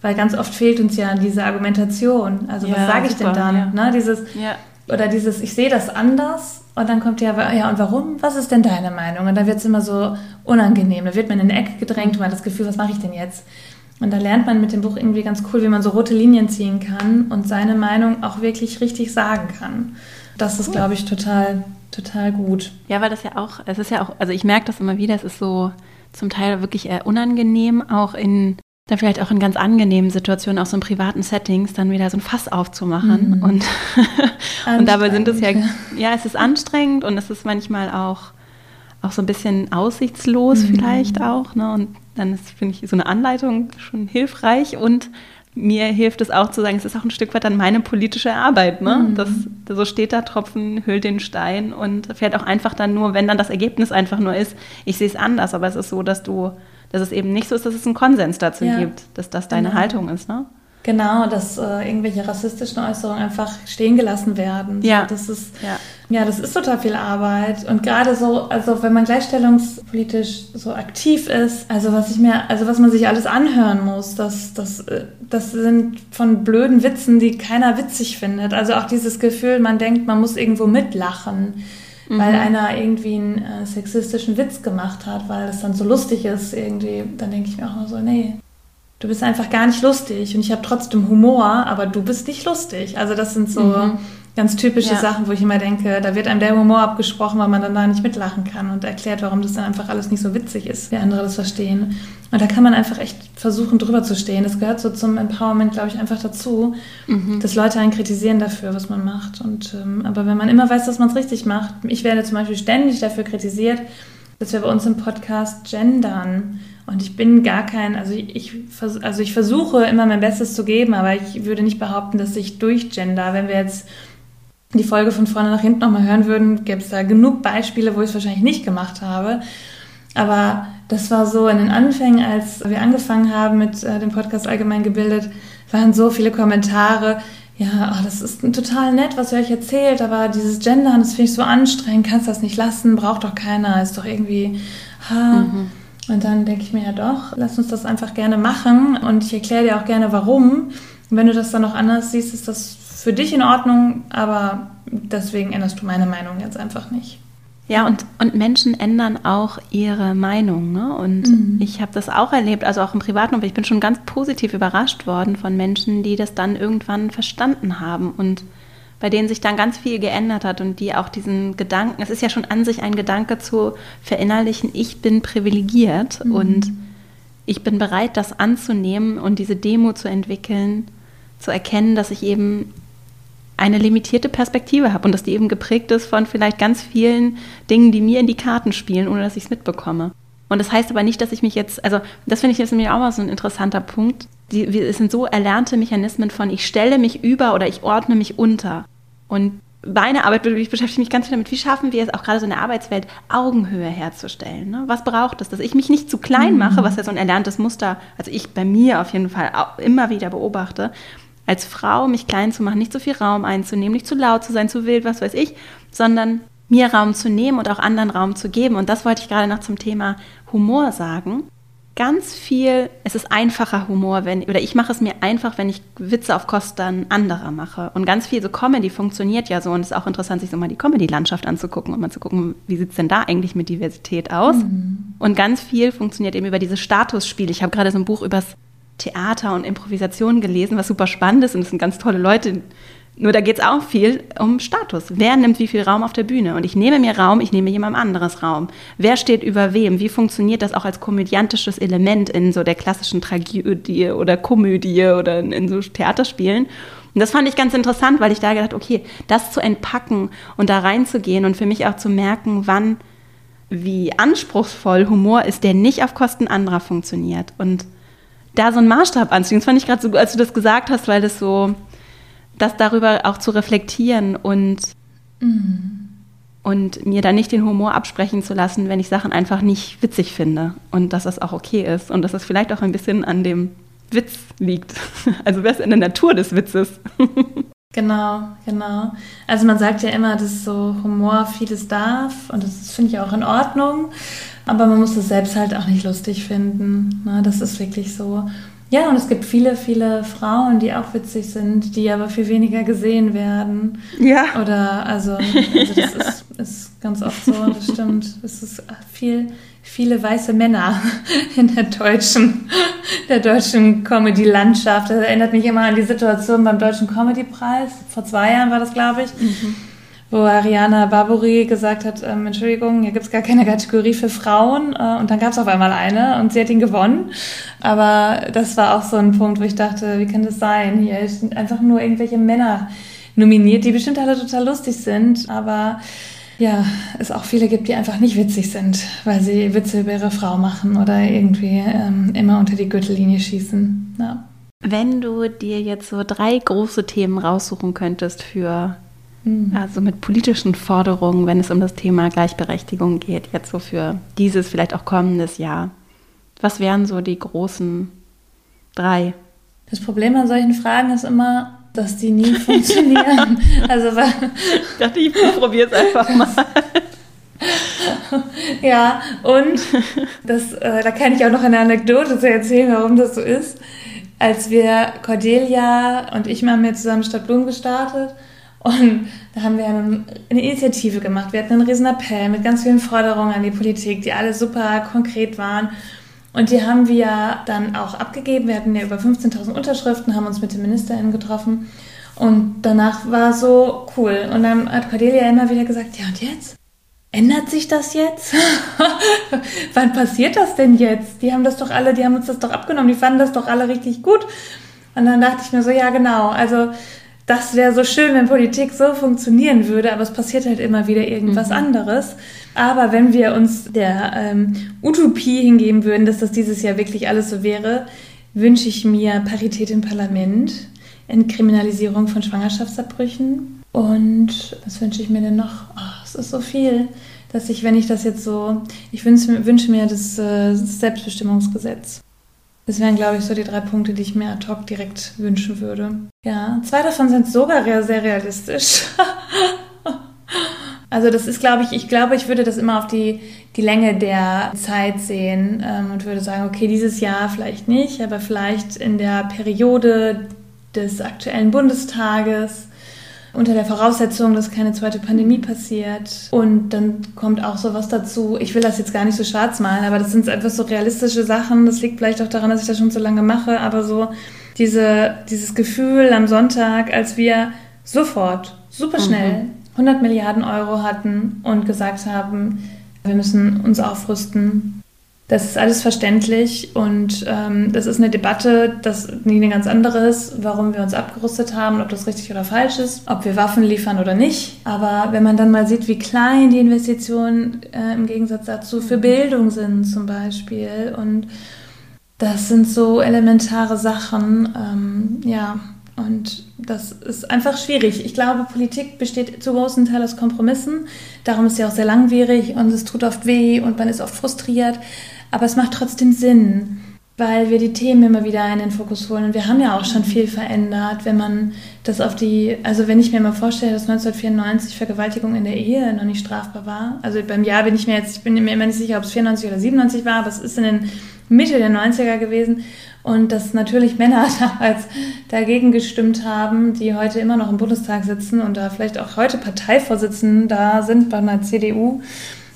Weil ganz oft fehlt uns ja diese Argumentation. Also ja, was sage ich denn dann? Ja. Ne? Dieses, ja. Oder dieses, ich sehe das anders und dann kommt ja, ja, und warum? Was ist denn deine Meinung? Und dann wird es immer so unangenehm. Da wird man in eine Ecke gedrängt und man hat das Gefühl, was mache ich denn jetzt? Und da lernt man mit dem Buch irgendwie ganz cool, wie man so rote Linien ziehen kann und seine Meinung auch wirklich richtig sagen kann. das ist, glaube ich, total, total gut. Ja, weil das ja auch, es ist ja auch, also ich merke das immer wieder, es ist so zum Teil wirklich eher unangenehm, auch in dann vielleicht auch in ganz angenehmen Situationen, auch so in privaten Settings, dann wieder so ein Fass aufzumachen. Mhm. Und, und dabei sind es ja, ja, es ist anstrengend und es ist manchmal auch, auch so ein bisschen aussichtslos mhm. vielleicht auch. Ne? Und dann ist, finde ich, so eine Anleitung schon hilfreich und mir hilft es auch zu sagen, es ist auch ein Stück weit dann meine politische Arbeit. Ne? Mhm. Das, so steht da, Tropfen hüllt den Stein und fährt auch einfach dann nur, wenn dann das Ergebnis einfach nur ist, ich sehe es anders, aber es ist so, dass du dass es eben nicht so ist, dass es einen Konsens dazu ja. gibt, dass das deine genau. Haltung ist, ne? Genau, dass äh, irgendwelche rassistischen Äußerungen einfach stehen gelassen werden. Ja. das ist, ja. ja, das ist total viel Arbeit. Und gerade so, also wenn man gleichstellungspolitisch so aktiv ist, also was ich mir, also was man sich alles anhören muss, das, das, äh, das sind von blöden Witzen, die keiner witzig findet. Also auch dieses Gefühl, man denkt, man muss irgendwo mitlachen mhm. weil einer irgendwie einen äh, sexistischen Witz gemacht hat, weil es dann so lustig ist irgendwie. Dann denke ich mir auch immer so, nee, du bist einfach gar nicht lustig und ich habe trotzdem Humor, aber du bist nicht lustig. Also das sind so mhm. Ganz typische ja. Sachen, wo ich immer denke, da wird einem der Humor abgesprochen, weil man dann da nicht mitlachen kann und erklärt, warum das dann einfach alles nicht so witzig ist, wie andere das verstehen. Und da kann man einfach echt versuchen, drüber zu stehen. Das gehört so zum Empowerment, glaube ich, einfach dazu, mhm. dass Leute einen kritisieren dafür, was man macht. Und, ähm, aber wenn man immer weiß, dass man es richtig macht, ich werde zum Beispiel ständig dafür kritisiert, dass wir bei uns im Podcast gendern. Und ich bin gar kein, also ich, also ich versuche immer mein Bestes zu geben, aber ich würde nicht behaupten, dass ich durchgender. Wenn wir jetzt die Folge von vorne nach hinten nochmal hören würden, gäbe es da genug Beispiele, wo ich es wahrscheinlich nicht gemacht habe. Aber das war so in den Anfängen, als wir angefangen haben mit äh, dem Podcast Allgemein gebildet, waren so viele Kommentare. Ja, oh, das ist total nett, was ihr euch erzählt, aber dieses Gendern, das finde ich so anstrengend, kannst das nicht lassen, braucht doch keiner, ist doch irgendwie. Ha. Mhm. Und dann denke ich mir ja doch, lass uns das einfach gerne machen und ich erkläre dir auch gerne warum. Und wenn du das dann noch anders siehst, ist das für dich in Ordnung, aber deswegen änderst du meine Meinung jetzt einfach nicht. Ja, und, und Menschen ändern auch ihre Meinung. Ne? Und mhm. ich habe das auch erlebt, also auch im privaten Umfeld. Ich bin schon ganz positiv überrascht worden von Menschen, die das dann irgendwann verstanden haben und bei denen sich dann ganz viel geändert hat und die auch diesen Gedanken, es ist ja schon an sich ein Gedanke zu verinnerlichen, ich bin privilegiert mhm. und ich bin bereit, das anzunehmen und diese Demo zu entwickeln, zu erkennen, dass ich eben eine limitierte Perspektive habe und dass die eben geprägt ist von vielleicht ganz vielen Dingen, die mir in die Karten spielen, ohne dass ich es mitbekomme. Und das heißt aber nicht, dass ich mich jetzt, also das finde ich jetzt nämlich auch mal so ein interessanter Punkt. Die, es sind so erlernte Mechanismen von, ich stelle mich über oder ich ordne mich unter. Und meine Arbeit, ich beschäftige mich ganz viel damit, wie schaffen wir es auch gerade so in der Arbeitswelt, Augenhöhe herzustellen. Ne? Was braucht es, dass ich mich nicht zu klein mache, mhm. was ja so ein erlerntes Muster, also ich bei mir auf jeden Fall immer wieder beobachte, als Frau mich klein zu machen, nicht zu viel Raum einzunehmen, nicht zu laut zu sein, zu wild, was weiß ich, sondern mir Raum zu nehmen und auch anderen Raum zu geben. Und das wollte ich gerade noch zum Thema Humor sagen. Ganz viel, es ist einfacher Humor, wenn, oder ich mache es mir einfach, wenn ich Witze auf Kosten anderer mache. Und ganz viel so Comedy funktioniert ja so und es ist auch interessant, sich so mal die Comedy-Landschaft anzugucken und mal zu gucken, wie sieht es denn da eigentlich mit Diversität aus? Mhm. Und ganz viel funktioniert eben über dieses Statusspiel. Ich habe gerade so ein Buch übers Theater und Improvisation gelesen, was super spannend ist und es sind ganz tolle Leute. Nur da geht es auch viel um Status. Wer nimmt wie viel Raum auf der Bühne? Und ich nehme mir Raum, ich nehme jemand anderes Raum. Wer steht über wem? Wie funktioniert das auch als komödiantisches Element in so der klassischen Tragödie oder Komödie oder in, so Theaterspielen? Und das fand ich ganz interessant, weil ich da gedacht, okay, das zu entpacken und da reinzugehen und für mich auch zu merken, wann, wie anspruchsvoll Humor ist, der nicht auf Kosten anderer funktioniert. Und da so einen Maßstab anzuziehen. Das fand ich gerade so, als du das gesagt hast, weil das so, das darüber auch zu reflektieren und, mhm. und mir dann nicht den Humor absprechen zu lassen, wenn ich Sachen einfach nicht witzig finde und dass das auch okay ist und dass das vielleicht auch ein bisschen an dem Witz liegt. Also wer ist in der Natur des Witzes? Genau, genau. Also man sagt ja immer, dass so Humor vieles darf und das finde ich auch in Ordnung. Aber man muss es selbst halt auch nicht lustig finden. Ne? Das ist wirklich so. Ja, und es gibt viele, viele Frauen, die auch witzig sind, die aber viel weniger gesehen werden. Ja. Oder, also, also das ja. ist, ist ganz oft so, das stimmt. Es ist viel, viele weiße Männer in der deutschen, der deutschen Comedy-Landschaft. Das erinnert mich immer an die Situation beim Deutschen Comedy-Preis. Vor zwei Jahren war das, glaube ich. Mhm wo Ariana Barbary gesagt hat, ähm, Entschuldigung, hier gibt es gar keine Kategorie für Frauen. Äh, und dann gab es auf einmal eine und sie hat ihn gewonnen. Aber das war auch so ein Punkt, wo ich dachte, wie kann das sein? Hier sind einfach nur irgendwelche Männer nominiert, die bestimmt alle total lustig sind, aber ja, es auch viele gibt, die einfach nicht witzig sind, weil sie Witze über ihre Frau machen oder irgendwie ähm, immer unter die Gürtellinie schießen. Ja. Wenn du dir jetzt so drei große Themen raussuchen könntest für. Also mit politischen Forderungen, wenn es um das Thema Gleichberechtigung geht, jetzt so für dieses, vielleicht auch kommendes Jahr, was wären so die großen drei? Das Problem an solchen Fragen ist immer, dass die nie funktionieren. also weil ich dachte, ich probiere es einfach mal. ja, und das, äh, da kann ich auch noch eine Anekdote zu erzählen, warum das so ist. Als wir Cordelia und ich mal mit zusammen Stadt Blumen gestartet und da haben wir eine, Initiative gemacht. Wir hatten einen riesen Appell mit ganz vielen Forderungen an die Politik, die alle super konkret waren. Und die haben wir dann auch abgegeben. Wir hatten ja über 15.000 Unterschriften, haben uns mit den MinisterInnen getroffen. Und danach war so cool. Und dann hat Cordelia immer wieder gesagt, ja und jetzt? Ändert sich das jetzt? Wann passiert das denn jetzt? Die haben das doch alle, die haben uns das doch abgenommen, die fanden das doch alle richtig gut. Und dann dachte ich mir so, ja genau, also das wäre so schön, wenn Politik so funktionieren würde, aber es passiert halt immer wieder irgendwas mhm. anderes. Aber wenn wir uns der ähm, Utopie hingeben würden, dass das dieses Jahr wirklich alles so wäre, wünsche ich mir Parität im Parlament, Entkriminalisierung von Schwangerschaftsabbrüchen und was wünsche ich mir denn noch? Oh, es ist so viel, dass ich, wenn ich das jetzt so, ich wünsche, wünsche mir das, äh, das Selbstbestimmungsgesetz. Das wären, glaube ich, so die drei Punkte, die ich mir ad hoc direkt wünschen würde. Ja, zwei davon sind sogar sehr realistisch. Also das ist, glaube ich, ich glaube, ich würde das immer auf die, die Länge der Zeit sehen ähm, und würde sagen, okay, dieses Jahr vielleicht nicht, aber vielleicht in der Periode des aktuellen Bundestages unter der Voraussetzung, dass keine zweite Pandemie passiert. Und dann kommt auch sowas dazu. Ich will das jetzt gar nicht so schwarz malen, aber das sind einfach so realistische Sachen. Das liegt vielleicht auch daran, dass ich das schon so lange mache, aber so diese, dieses Gefühl am Sonntag, als wir sofort, super schnell, mhm 100 Milliarden Euro hatten und gesagt haben, wir müssen uns aufrüsten. Das ist alles verständlich und ähm, das ist eine Debatte, das nie eine ganz andere ist, warum wir uns abgerüstet haben, ob das richtig oder falsch ist, ob wir Waffen liefern oder nicht. Aber wenn man dann mal sieht, wie klein die Investitionen äh, im Gegensatz dazu für Bildung sind zum Beispiel und das sind so elementare Sachen, ähm, ja, und das ist einfach schwierig. Ich glaube, Politik besteht zu großen Teil aus Kompromissen. Darum ist sie auch sehr langwierig und es tut oft weh und man ist oft frustriert. Aber es macht trotzdem Sinn, weil wir die Themen immer wieder in den Fokus holen. Und wir haben ja auch schon viel verändert, wenn man das auf die, also wenn ich mir mal vorstelle, dass 1994 Vergewaltigung in der Ehe noch nicht strafbar war. Also beim Jahr bin ich mir jetzt, ich bin mir immer nicht sicher, ob es 94 oder 97 war, aber es ist in den Mitte der 90er gewesen. Und dass natürlich Männer damals dagegen gestimmt haben, die heute immer noch im Bundestag sitzen und da vielleicht auch heute Parteivorsitzenden da sind bei einer CDU,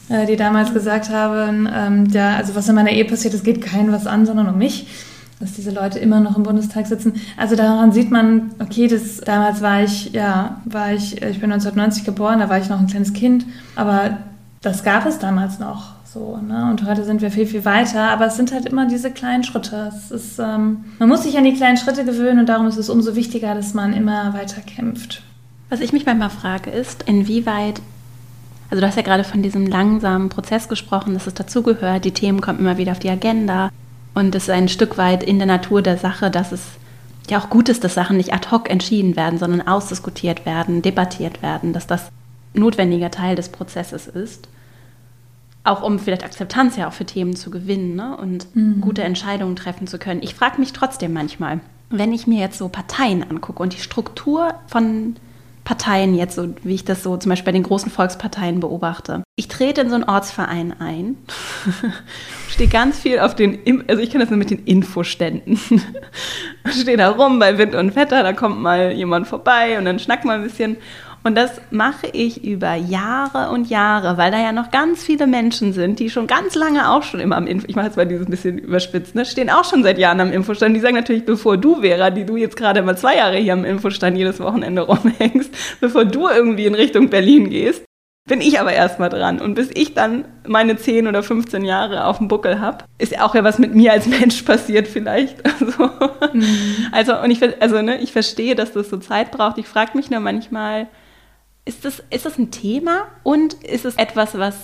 äh, die damals gesagt haben, ähm, ja, also was in meiner Ehe passiert, es geht keinen was an, sondern um mich dass diese Leute immer noch im Bundestag sitzen. Also daran sieht man, okay, das, damals war ich, ja, war ich, ich bin 1990 geboren, da war ich noch ein kleines Kind, aber das gab es damals noch. So, ne? Und heute sind wir viel, viel weiter, aber es sind halt immer diese kleinen Schritte. Es ist, ähm, man muss sich an die kleinen Schritte gewöhnen und darum ist es umso wichtiger, dass man immer weiter kämpft. Was ich mich manchmal frage, ist, inwieweit, also du hast ja gerade von diesem langsamen Prozess gesprochen, dass es dazugehört, die Themen kommen immer wieder auf die Agenda und es ist ein Stück weit in der Natur der Sache, dass es ja auch gut ist, dass Sachen nicht ad hoc entschieden werden, sondern ausdiskutiert werden, debattiert werden, dass das notwendiger Teil des Prozesses ist auch um vielleicht Akzeptanz ja auch für Themen zu gewinnen ne? und mhm. gute Entscheidungen treffen zu können. Ich frage mich trotzdem manchmal, wenn ich mir jetzt so Parteien angucke und die Struktur von Parteien jetzt, so wie ich das so zum Beispiel bei den großen Volksparteien beobachte. Ich trete in so einen Ortsverein ein, stehe ganz viel auf den, also ich kenne das nur mit den Infoständen. stehe da rum bei Wind und Wetter, da kommt mal jemand vorbei und dann schnackt mal ein bisschen. Und das mache ich über Jahre und Jahre, weil da ja noch ganz viele Menschen sind, die schon ganz lange auch schon immer am Info, ich mache jetzt mal dieses bisschen überspitzt, ne, stehen auch schon seit Jahren am Infostand. Die sagen natürlich, bevor du, Vera, die du jetzt gerade mal zwei Jahre hier am Infostand jedes Wochenende rumhängst, bevor du irgendwie in Richtung Berlin gehst, bin ich aber erstmal dran. Und bis ich dann meine 10 oder 15 Jahre auf dem Buckel habe, ist ja auch ja was mit mir als Mensch passiert vielleicht. Also, mhm. also und ich, also, ne, ich verstehe, dass das so Zeit braucht. Ich frage mich nur manchmal, ist das, ist das ein Thema und ist es etwas, was,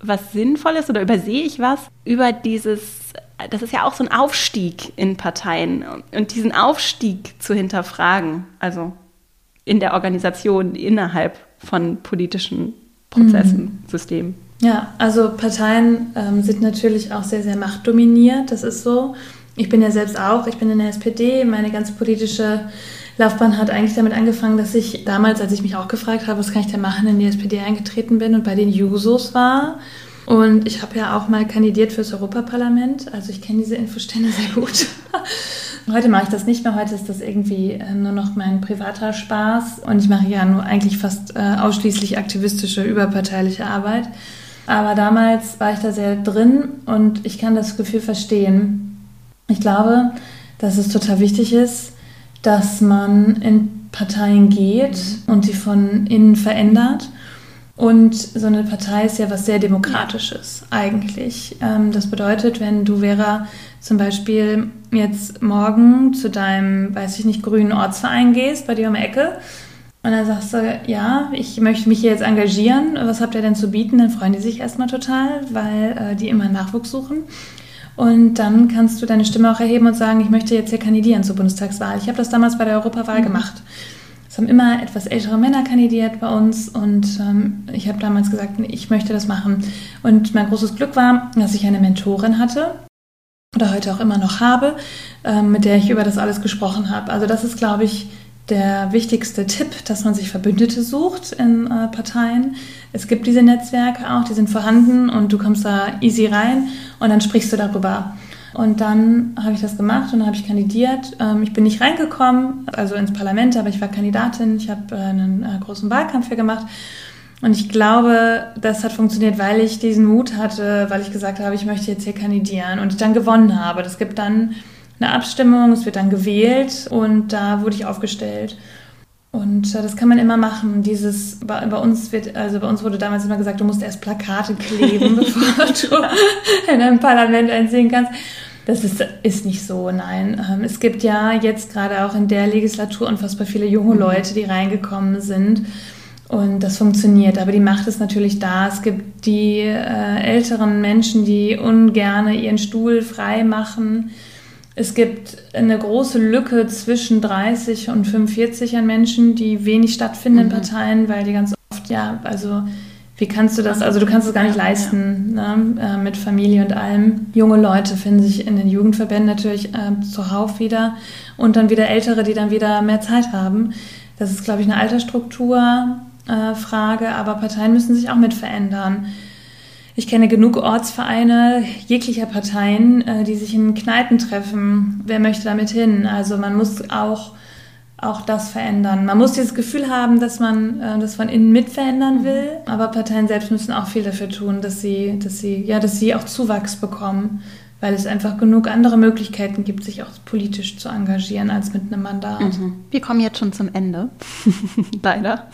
was sinnvoll ist oder übersehe ich was über dieses, das ist ja auch so ein Aufstieg in Parteien und diesen Aufstieg zu hinterfragen, also in der Organisation innerhalb von politischen Prozessen, mhm. Systemen. Ja, also Parteien ähm, sind natürlich auch sehr, sehr machtdominiert, das ist so. Ich bin ja selbst auch, ich bin in der SPD, meine ganze politische Laufbahn hat eigentlich damit angefangen, dass ich damals, als ich mich auch gefragt habe, was kann ich denn machen, in die SPD eingetreten bin und bei den Jusos war. Und ich habe ja auch mal kandidiert fürs Europaparlament, also ich kenne diese Infostände sehr gut. Heute mache ich das nicht mehr. Heute ist das irgendwie äh, nur noch mein privater Spaß. Und ich mache ja nur eigentlich fast äh, ausschließlich aktivistische, überparteiliche Arbeit. Aber damals war ich da sehr drin und ich kann das Gefühl verstehen. Ich glaube, dass es total wichtig ist, dass man in Parteien geht und sie von innen verändert. Und so eine Partei ist ja was sehr Demokratisches eigentlich. Ähm, das bedeutet, wenn du Vera zum Beispiel jetzt morgen zu deinem, weiß ich nicht, grünen Ortsverein gehst, bei dir um die Ecke, und dann sagst du, ja, ich möchte mich hier jetzt engagieren, was habt ihr denn zu bieten? Dann freuen die sich erstmal total, weil äh, die immer Nachwuchs suchen. Und dann kannst du deine Stimme auch erheben und sagen, ich möchte jetzt hier kandidieren zur Bundestagswahl. Ich habe das damals bei der Europawahl mhm. gemacht. Es haben immer etwas ältere Männer kandidiert bei uns und ähm, ich habe damals gesagt, ich möchte das machen. Und mein großes Glück war, dass ich eine Mentorin hatte, oder heute auch immer noch habe, ähm, mit der ich über das alles gesprochen habe. Also das ist, glaube ich, der wichtigste Tipp, dass man sich Verbündete sucht in äh, Parteien. Es gibt diese Netzwerke auch, die sind vorhanden und du kommst da easy rein und dann sprichst du darüber. Und dann habe ich das gemacht und habe ich kandidiert. Ähm, ich bin nicht reingekommen, also ins Parlament, aber ich war Kandidatin. Ich habe äh, einen äh, großen Wahlkampf hier gemacht und ich glaube, das hat funktioniert, weil ich diesen Mut hatte, weil ich gesagt habe, ich möchte jetzt hier kandidieren und ich dann gewonnen habe. Das gibt dann eine Abstimmung, es wird dann gewählt und da wurde ich aufgestellt. Und äh, das kann man immer machen. Dieses bei, bei, uns wird, also bei uns wurde damals immer gesagt, du musst erst Plakate kleben, bevor du in einem Parlament einziehen kannst. Das ist, ist nicht so, nein. Ähm, es gibt ja jetzt gerade auch in der Legislatur unfassbar viele junge mhm. Leute, die reingekommen sind. Und das funktioniert, aber die Macht ist natürlich da. Es gibt die äh, älteren Menschen, die ungerne ihren Stuhl frei machen. Es gibt eine große Lücke zwischen 30 und 45 an Menschen, die wenig stattfinden mhm. in Parteien, weil die ganz oft, ja, also wie kannst du das, also du kannst es gar nicht leisten ne, äh, mit Familie und allem. Junge Leute finden sich in den Jugendverbänden natürlich äh, zuhauf wieder und dann wieder Ältere, die dann wieder mehr Zeit haben. Das ist, glaube ich, eine Altersstruktur, äh, aber Parteien müssen sich auch mit verändern. Ich kenne genug Ortsvereine jeglicher Parteien, äh, die sich in Kneipen treffen. Wer möchte damit hin? Also man muss auch, auch das verändern. Man muss dieses Gefühl haben, dass man äh, das von innen mit verändern will, aber Parteien selbst müssen auch viel dafür tun, dass sie, dass sie, ja, dass sie auch Zuwachs bekommen weil es einfach genug andere Möglichkeiten gibt, sich auch politisch zu engagieren als mit einem Mandat. Mhm. Wir kommen jetzt schon zum Ende. Leider.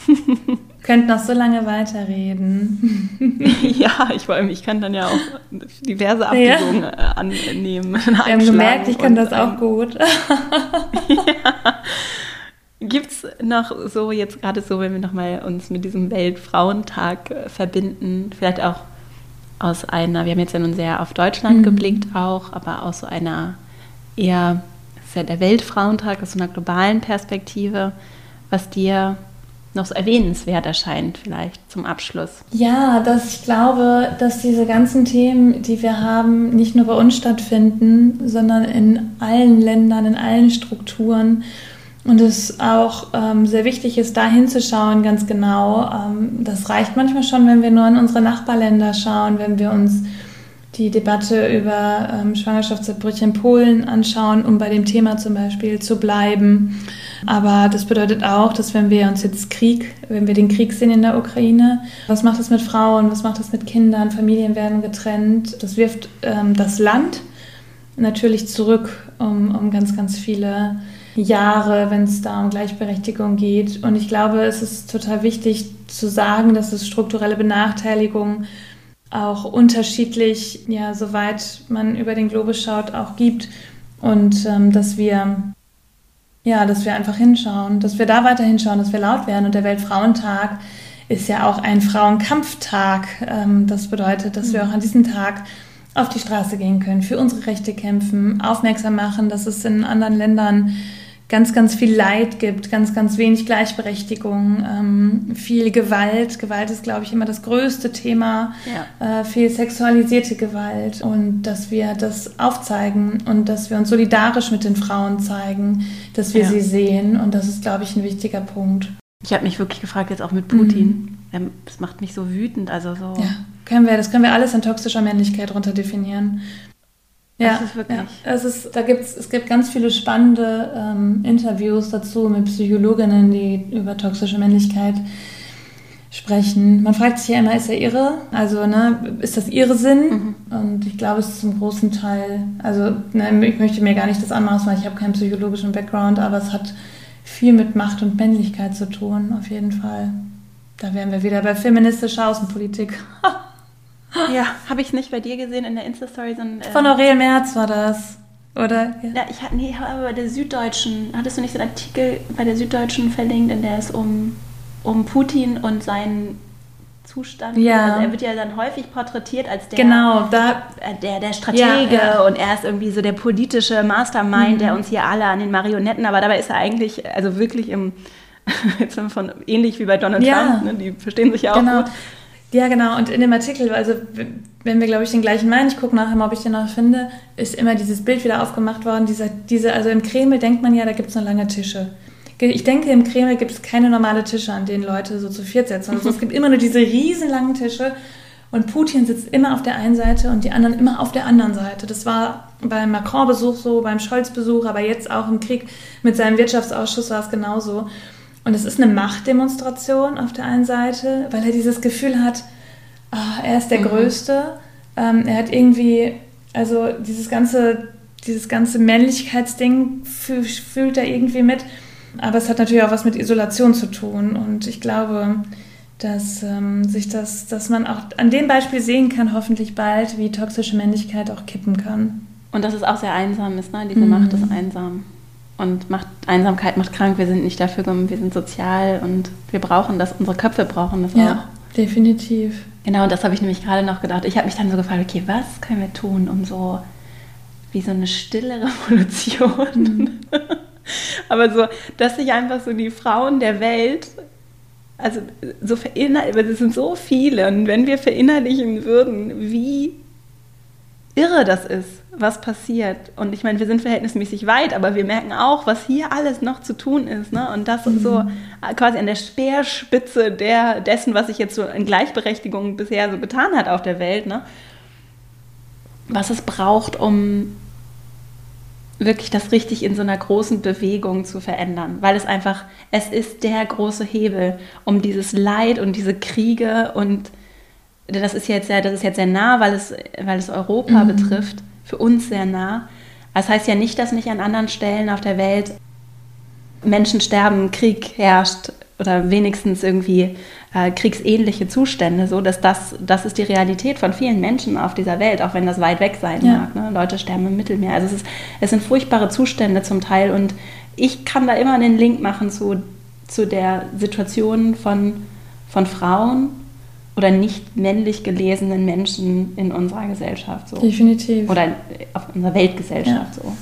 Könnt noch so lange weiterreden. ja, ich, ich kann dann ja auch diverse Abbiegungen ja. Äh, annehmen. Wir haben gemerkt, ich kann das auch gut. ja. Gibt es noch so, jetzt gerade so, wenn wir nochmal uns mit diesem Weltfrauentag äh, verbinden, vielleicht auch aus einer, wir haben jetzt ja nun sehr auf Deutschland mhm. geblickt auch, aber aus so einer eher, ist ja der Weltfrauentag, aus so einer globalen Perspektive, was dir noch so erwähnenswert erscheint, vielleicht zum Abschluss. Ja, dass ich glaube, dass diese ganzen Themen, die wir haben, nicht nur bei uns stattfinden, sondern in allen Ländern, in allen Strukturen und es auch ähm, sehr wichtig ist, da hinzuschauen, ganz genau. Ähm, das reicht manchmal schon, wenn wir nur in unsere Nachbarländer schauen, wenn wir uns die Debatte über ähm, Schwangerschaftsabbrüche in Polen anschauen, um bei dem Thema zum Beispiel zu bleiben. Aber das bedeutet auch, dass wenn wir uns jetzt Krieg, wenn wir den Krieg sehen in der Ukraine, was macht das mit Frauen, was macht das mit Kindern, Familien werden getrennt, das wirft ähm, das Land natürlich zurück um, um ganz, ganz viele Jahre, wenn es da um Gleichberechtigung geht. Und ich glaube, es ist total wichtig zu sagen, dass es strukturelle Benachteiligungen auch unterschiedlich, ja, soweit man über den Globus schaut, auch gibt. Und ähm, dass wir, ja, dass wir einfach hinschauen, dass wir da weiter hinschauen, dass wir laut werden. Und der Weltfrauentag ist ja auch ein Frauenkampftag. Ähm, das bedeutet, dass wir auch an diesem Tag auf die Straße gehen können, für unsere Rechte kämpfen, aufmerksam machen, dass es in anderen Ländern ganz, ganz viel Leid gibt, ganz, ganz wenig Gleichberechtigung, ähm, viel Gewalt. Gewalt ist, glaube ich, immer das größte Thema, ja. äh, viel sexualisierte Gewalt und dass wir das aufzeigen und dass wir uns solidarisch mit den Frauen zeigen, dass wir ja. sie sehen und das ist, glaube ich, ein wichtiger Punkt. Ich habe mich wirklich gefragt, jetzt auch mit Putin. Mhm. Das macht mich so wütend, also so. Ja, können wir, das können wir alles in toxischer Männlichkeit runter definieren. Ja, das ist wirklich. Ja. Es, ist, da gibt's, es gibt ganz viele spannende ähm, Interviews dazu mit Psychologinnen, die über toxische Männlichkeit sprechen. Man fragt sich ja immer, ist er irre? Also, ne, ist das ihre Sinn? Mhm. Und ich glaube, es ist zum großen Teil, also, ne, ich möchte mir gar nicht das anmaßen, weil ich habe keinen psychologischen Background, aber es hat viel mit Macht und Männlichkeit zu tun, auf jeden Fall. Da wären wir wieder bei feministischer Außenpolitik. Ja, habe ich nicht bei dir gesehen in der Insta-Story. Äh Von Aurel Merz war das, oder? Ja, ja ich hatte, nee, aber bei der Süddeutschen, hattest du nicht so einen Artikel bei der Süddeutschen verlinkt, in der es um, um Putin und seinen Zustand. Ja. Also er wird ja dann häufig porträtiert als der, genau, da, äh, der, der Stratege ja, ja. und er ist irgendwie so der politische Mastermind, mhm. der uns hier alle an den Marionetten, aber dabei ist er eigentlich, also wirklich im, von, ähnlich wie bei Donald Trump, ne? die verstehen sich ja auch genau. gut. Ja, genau. Und in dem Artikel, also wenn wir, glaube ich, den gleichen meinen, ich gucke nachher mal, ob ich den noch finde, ist immer dieses Bild wieder aufgemacht worden. Dieser, diese, also im Kreml denkt man ja, da gibt es nur lange Tische. Ich denke, im Kreml gibt es keine normale Tische, an denen Leute so zu viert sitzen. Also es gibt immer nur diese riesenlangen Tische und Putin sitzt immer auf der einen Seite und die anderen immer auf der anderen Seite. Das war beim Macron-Besuch so, beim Scholz-Besuch, aber jetzt auch im Krieg mit seinem Wirtschaftsausschuss war es genauso. Und es ist eine Machtdemonstration auf der einen Seite, weil er dieses Gefühl hat, oh, er ist der mhm. Größte. Ähm, er hat irgendwie, also dieses ganze, dieses ganze Männlichkeitsding fühl, fühlt er irgendwie mit. Aber es hat natürlich auch was mit Isolation zu tun. Und ich glaube, dass ähm, sich das, dass man auch an dem Beispiel sehen kann, hoffentlich bald, wie toxische Männlichkeit auch kippen kann. Und dass es auch sehr einsam ist, ne? Diese mhm. Macht ist einsam und macht Einsamkeit macht krank. Wir sind nicht dafür wir sind sozial und wir brauchen das, unsere Köpfe brauchen das ja, auch. definitiv. Genau, und das habe ich nämlich gerade noch gedacht. Ich habe mich dann so gefragt, okay, was können wir tun, um so wie so eine stille Revolution, mhm. aber so, dass sich einfach so die Frauen der Welt also so verinnerlichen, es sind so viele und wenn wir verinnerlichen würden, wie irre das ist, was passiert. Und ich meine, wir sind verhältnismäßig weit, aber wir merken auch, was hier alles noch zu tun ist. Ne? Und das mhm. so quasi an der Speerspitze der, dessen, was sich jetzt so in Gleichberechtigung bisher so getan hat auf der Welt. Ne? Was es braucht, um wirklich das richtig in so einer großen Bewegung zu verändern, weil es einfach, es ist der große Hebel, um dieses Leid und diese Kriege und das ist jetzt sehr, das ist jetzt sehr nah, weil es, weil es Europa mhm. betrifft, für uns sehr nah. Das heißt ja nicht, dass nicht an anderen Stellen auf der Welt Menschen sterben, Krieg herrscht oder wenigstens irgendwie äh, kriegsähnliche Zustände, so dass das, das ist die Realität von vielen Menschen auf dieser Welt, auch wenn das weit weg sein ja. mag. Ne? Leute sterben im Mittelmeer. Also es, ist, es sind furchtbare Zustände zum Teil und ich kann da immer den Link machen zu, zu der Situation von, von Frauen oder nicht männlich gelesenen Menschen in unserer Gesellschaft. So. Definitiv. Oder auf unserer Weltgesellschaft ja. so.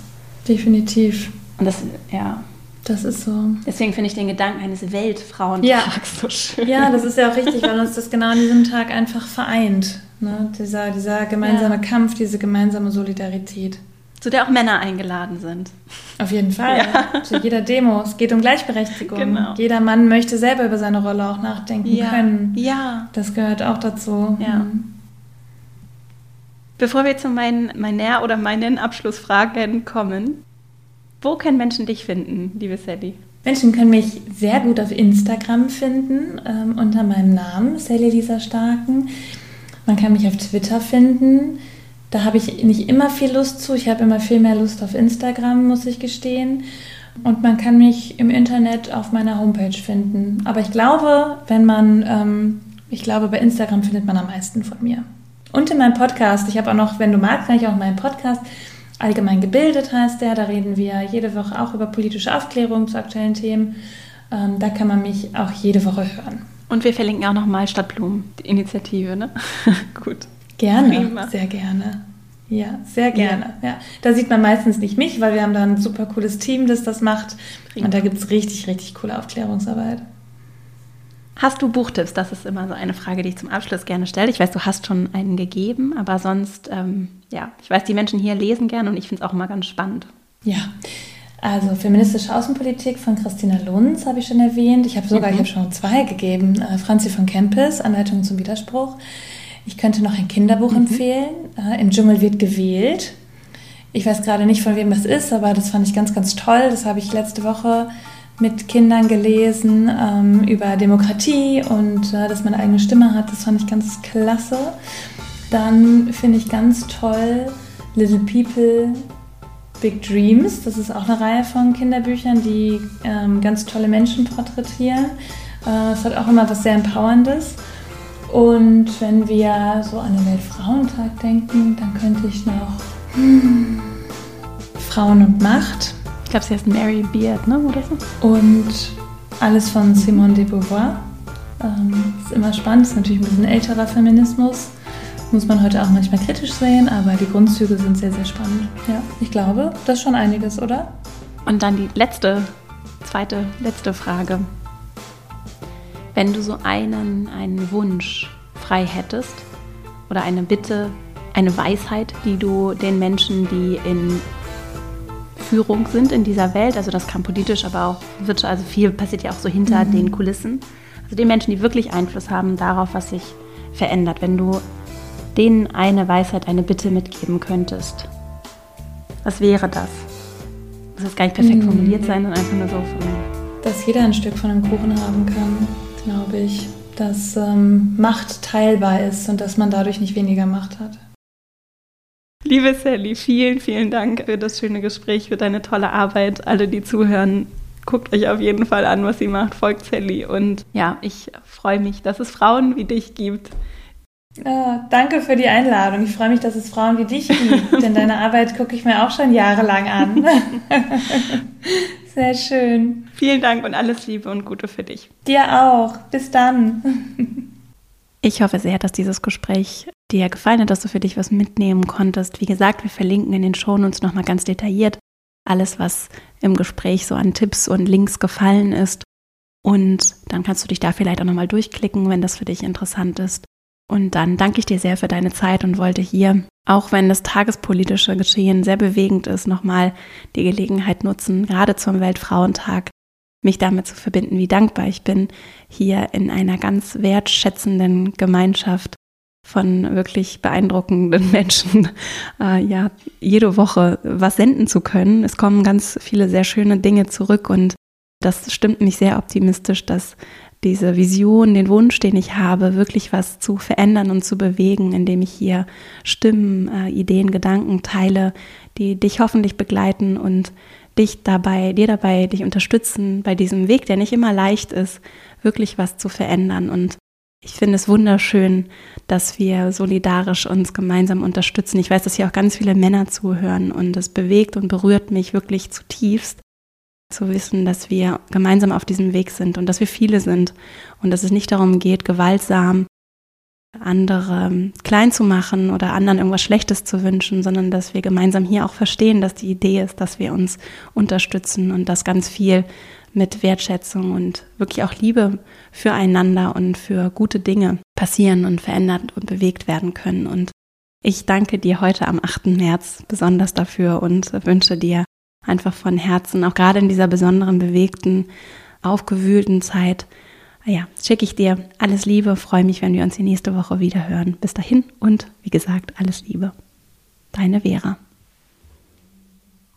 Definitiv. Und das, ja. Das ist so. Deswegen finde ich den Gedanken eines Weltfrauentags ja. so schön. Ja, das ist ja auch richtig, weil uns das genau an diesem Tag einfach vereint. Ne? Dieser, dieser gemeinsame ja. Kampf, diese gemeinsame Solidarität zu der auch Männer eingeladen sind. Auf jeden Fall. Ja. Zu jeder Demo. Es geht um Gleichberechtigung. Genau. Jeder Mann möchte selber über seine Rolle auch nachdenken ja. können. Ja. Das gehört auch dazu. Ja. Mhm. Bevor wir zu meinen, meiner oder meinen Abschlussfragen kommen, wo können Menschen dich finden, liebe Sally? Menschen können mich sehr gut auf Instagram finden, ähm, unter meinem Namen, Sally Lisa Starken. Man kann mich auf Twitter finden. Da habe ich nicht immer viel Lust zu. Ich habe immer viel mehr Lust auf Instagram, muss ich gestehen. Und man kann mich im Internet auf meiner Homepage finden. Aber ich glaube, wenn man, ähm, ich glaube, bei Instagram findet man am meisten von mir. Und in meinem Podcast. Ich habe auch noch, wenn du magst, kann ich auch meinen Podcast. Allgemein gebildet heißt der. Da reden wir jede Woche auch über politische Aufklärung zu aktuellen Themen. Ähm, da kann man mich auch jede Woche hören. Und wir verlinken auch nochmal Stadtblumen, die Initiative, ne? Gut. Gerne, Prima. sehr gerne. Ja, sehr gerne. Ja. ja. Da sieht man meistens nicht mich, weil wir haben da ein super cooles Team, das das macht. Prima. Und da gibt es richtig, richtig coole Aufklärungsarbeit. Hast du Buchtipps? Das ist immer so eine Frage, die ich zum Abschluss gerne stelle. Ich weiß, du hast schon einen gegeben, aber sonst, ähm, ja, ich weiß, die Menschen hier lesen gerne und ich finde es auch immer ganz spannend. Ja, also feministische Außenpolitik von Christina Lunz habe ich schon erwähnt. Ich habe sogar, mhm. ich habe schon zwei gegeben. Äh, Franzi von Kempis, Anleitung zum Widerspruch. Ich könnte noch ein Kinderbuch mhm. empfehlen. Äh, Im Dschungel wird gewählt. Ich weiß gerade nicht, von wem das ist, aber das fand ich ganz, ganz toll. Das habe ich letzte Woche mit Kindern gelesen ähm, über Demokratie und äh, dass man eine eigene Stimme hat. Das fand ich ganz klasse. Dann finde ich ganz toll Little People Big Dreams. Das ist auch eine Reihe von Kinderbüchern, die ähm, ganz tolle Menschen porträtieren. Äh, es hat auch immer was sehr Empowerndes. Und wenn wir so an den Weltfrauentag denken, dann könnte ich noch hm, Frauen und Macht. Ich glaube, sie heißt Mary Beard, ne? oder so? Und alles von Simone de Beauvoir. Ähm, ist immer spannend, ist natürlich ein bisschen älterer Feminismus muss man heute auch manchmal kritisch sehen, aber die Grundzüge sind sehr, sehr spannend. Ja, ich glaube, das ist schon einiges, oder? Und dann die letzte, zweite, letzte Frage. Wenn du so einen, einen Wunsch frei hättest oder eine Bitte, eine Weisheit, die du den Menschen, die in Führung sind in dieser Welt, also das kann politisch, aber auch virtuell, also viel passiert ja auch so hinter mhm. den Kulissen, also den Menschen, die wirklich Einfluss haben darauf, was sich verändert. Wenn du denen eine Weisheit, eine Bitte mitgeben könntest, was wäre das? Das muss gar nicht perfekt hm. formuliert sein, sondern einfach nur so von. Dass jeder ein Stück von einem Kuchen haben kann, glaube ich. Dass ähm, Macht teilbar ist und dass man dadurch nicht weniger Macht hat. Liebe Sally, vielen, vielen Dank für das schöne Gespräch, für deine tolle Arbeit. Alle, die zuhören, guckt euch auf jeden Fall an, was sie macht. Folgt Sally. Und ja, ich freue mich, dass es Frauen wie dich gibt, Oh, danke für die Einladung. Ich freue mich, dass es Frauen wie dich gibt, denn deine Arbeit gucke ich mir auch schon jahrelang an. Sehr schön. Vielen Dank und alles Liebe und Gute für dich. Dir auch. Bis dann. Ich hoffe sehr, dass dieses Gespräch dir gefallen hat, dass du für dich was mitnehmen konntest. Wie gesagt, wir verlinken in den Shownotes nochmal ganz detailliert alles, was im Gespräch so an Tipps und Links gefallen ist. Und dann kannst du dich da vielleicht auch nochmal durchklicken, wenn das für dich interessant ist. Und dann danke ich dir sehr für deine Zeit und wollte hier, auch wenn das tagespolitische Geschehen sehr bewegend ist, nochmal die Gelegenheit nutzen, gerade zum Weltfrauentag, mich damit zu verbinden, wie dankbar ich bin, hier in einer ganz wertschätzenden Gemeinschaft von wirklich beeindruckenden Menschen, äh, ja, jede Woche was senden zu können. Es kommen ganz viele sehr schöne Dinge zurück und das stimmt mich sehr optimistisch, dass diese Vision, den Wunsch, den ich habe, wirklich was zu verändern und zu bewegen, indem ich hier Stimmen, äh, Ideen, Gedanken teile, die dich hoffentlich begleiten und dich dabei, dir dabei, dich unterstützen bei diesem Weg, der nicht immer leicht ist, wirklich was zu verändern. Und ich finde es wunderschön, dass wir solidarisch uns gemeinsam unterstützen. Ich weiß, dass hier auch ganz viele Männer zuhören und es bewegt und berührt mich wirklich zutiefst zu wissen, dass wir gemeinsam auf diesem Weg sind und dass wir viele sind und dass es nicht darum geht, gewaltsam andere klein zu machen oder anderen irgendwas Schlechtes zu wünschen, sondern dass wir gemeinsam hier auch verstehen, dass die Idee ist, dass wir uns unterstützen und dass ganz viel mit Wertschätzung und wirklich auch Liebe füreinander und für gute Dinge passieren und verändert und bewegt werden können. Und ich danke dir heute am 8. März besonders dafür und wünsche dir einfach von Herzen, auch gerade in dieser besonderen, bewegten, aufgewühlten Zeit. Ja, schicke ich dir alles Liebe, freue mich, wenn wir uns die nächste Woche wieder hören. Bis dahin und wie gesagt, alles Liebe. Deine Vera.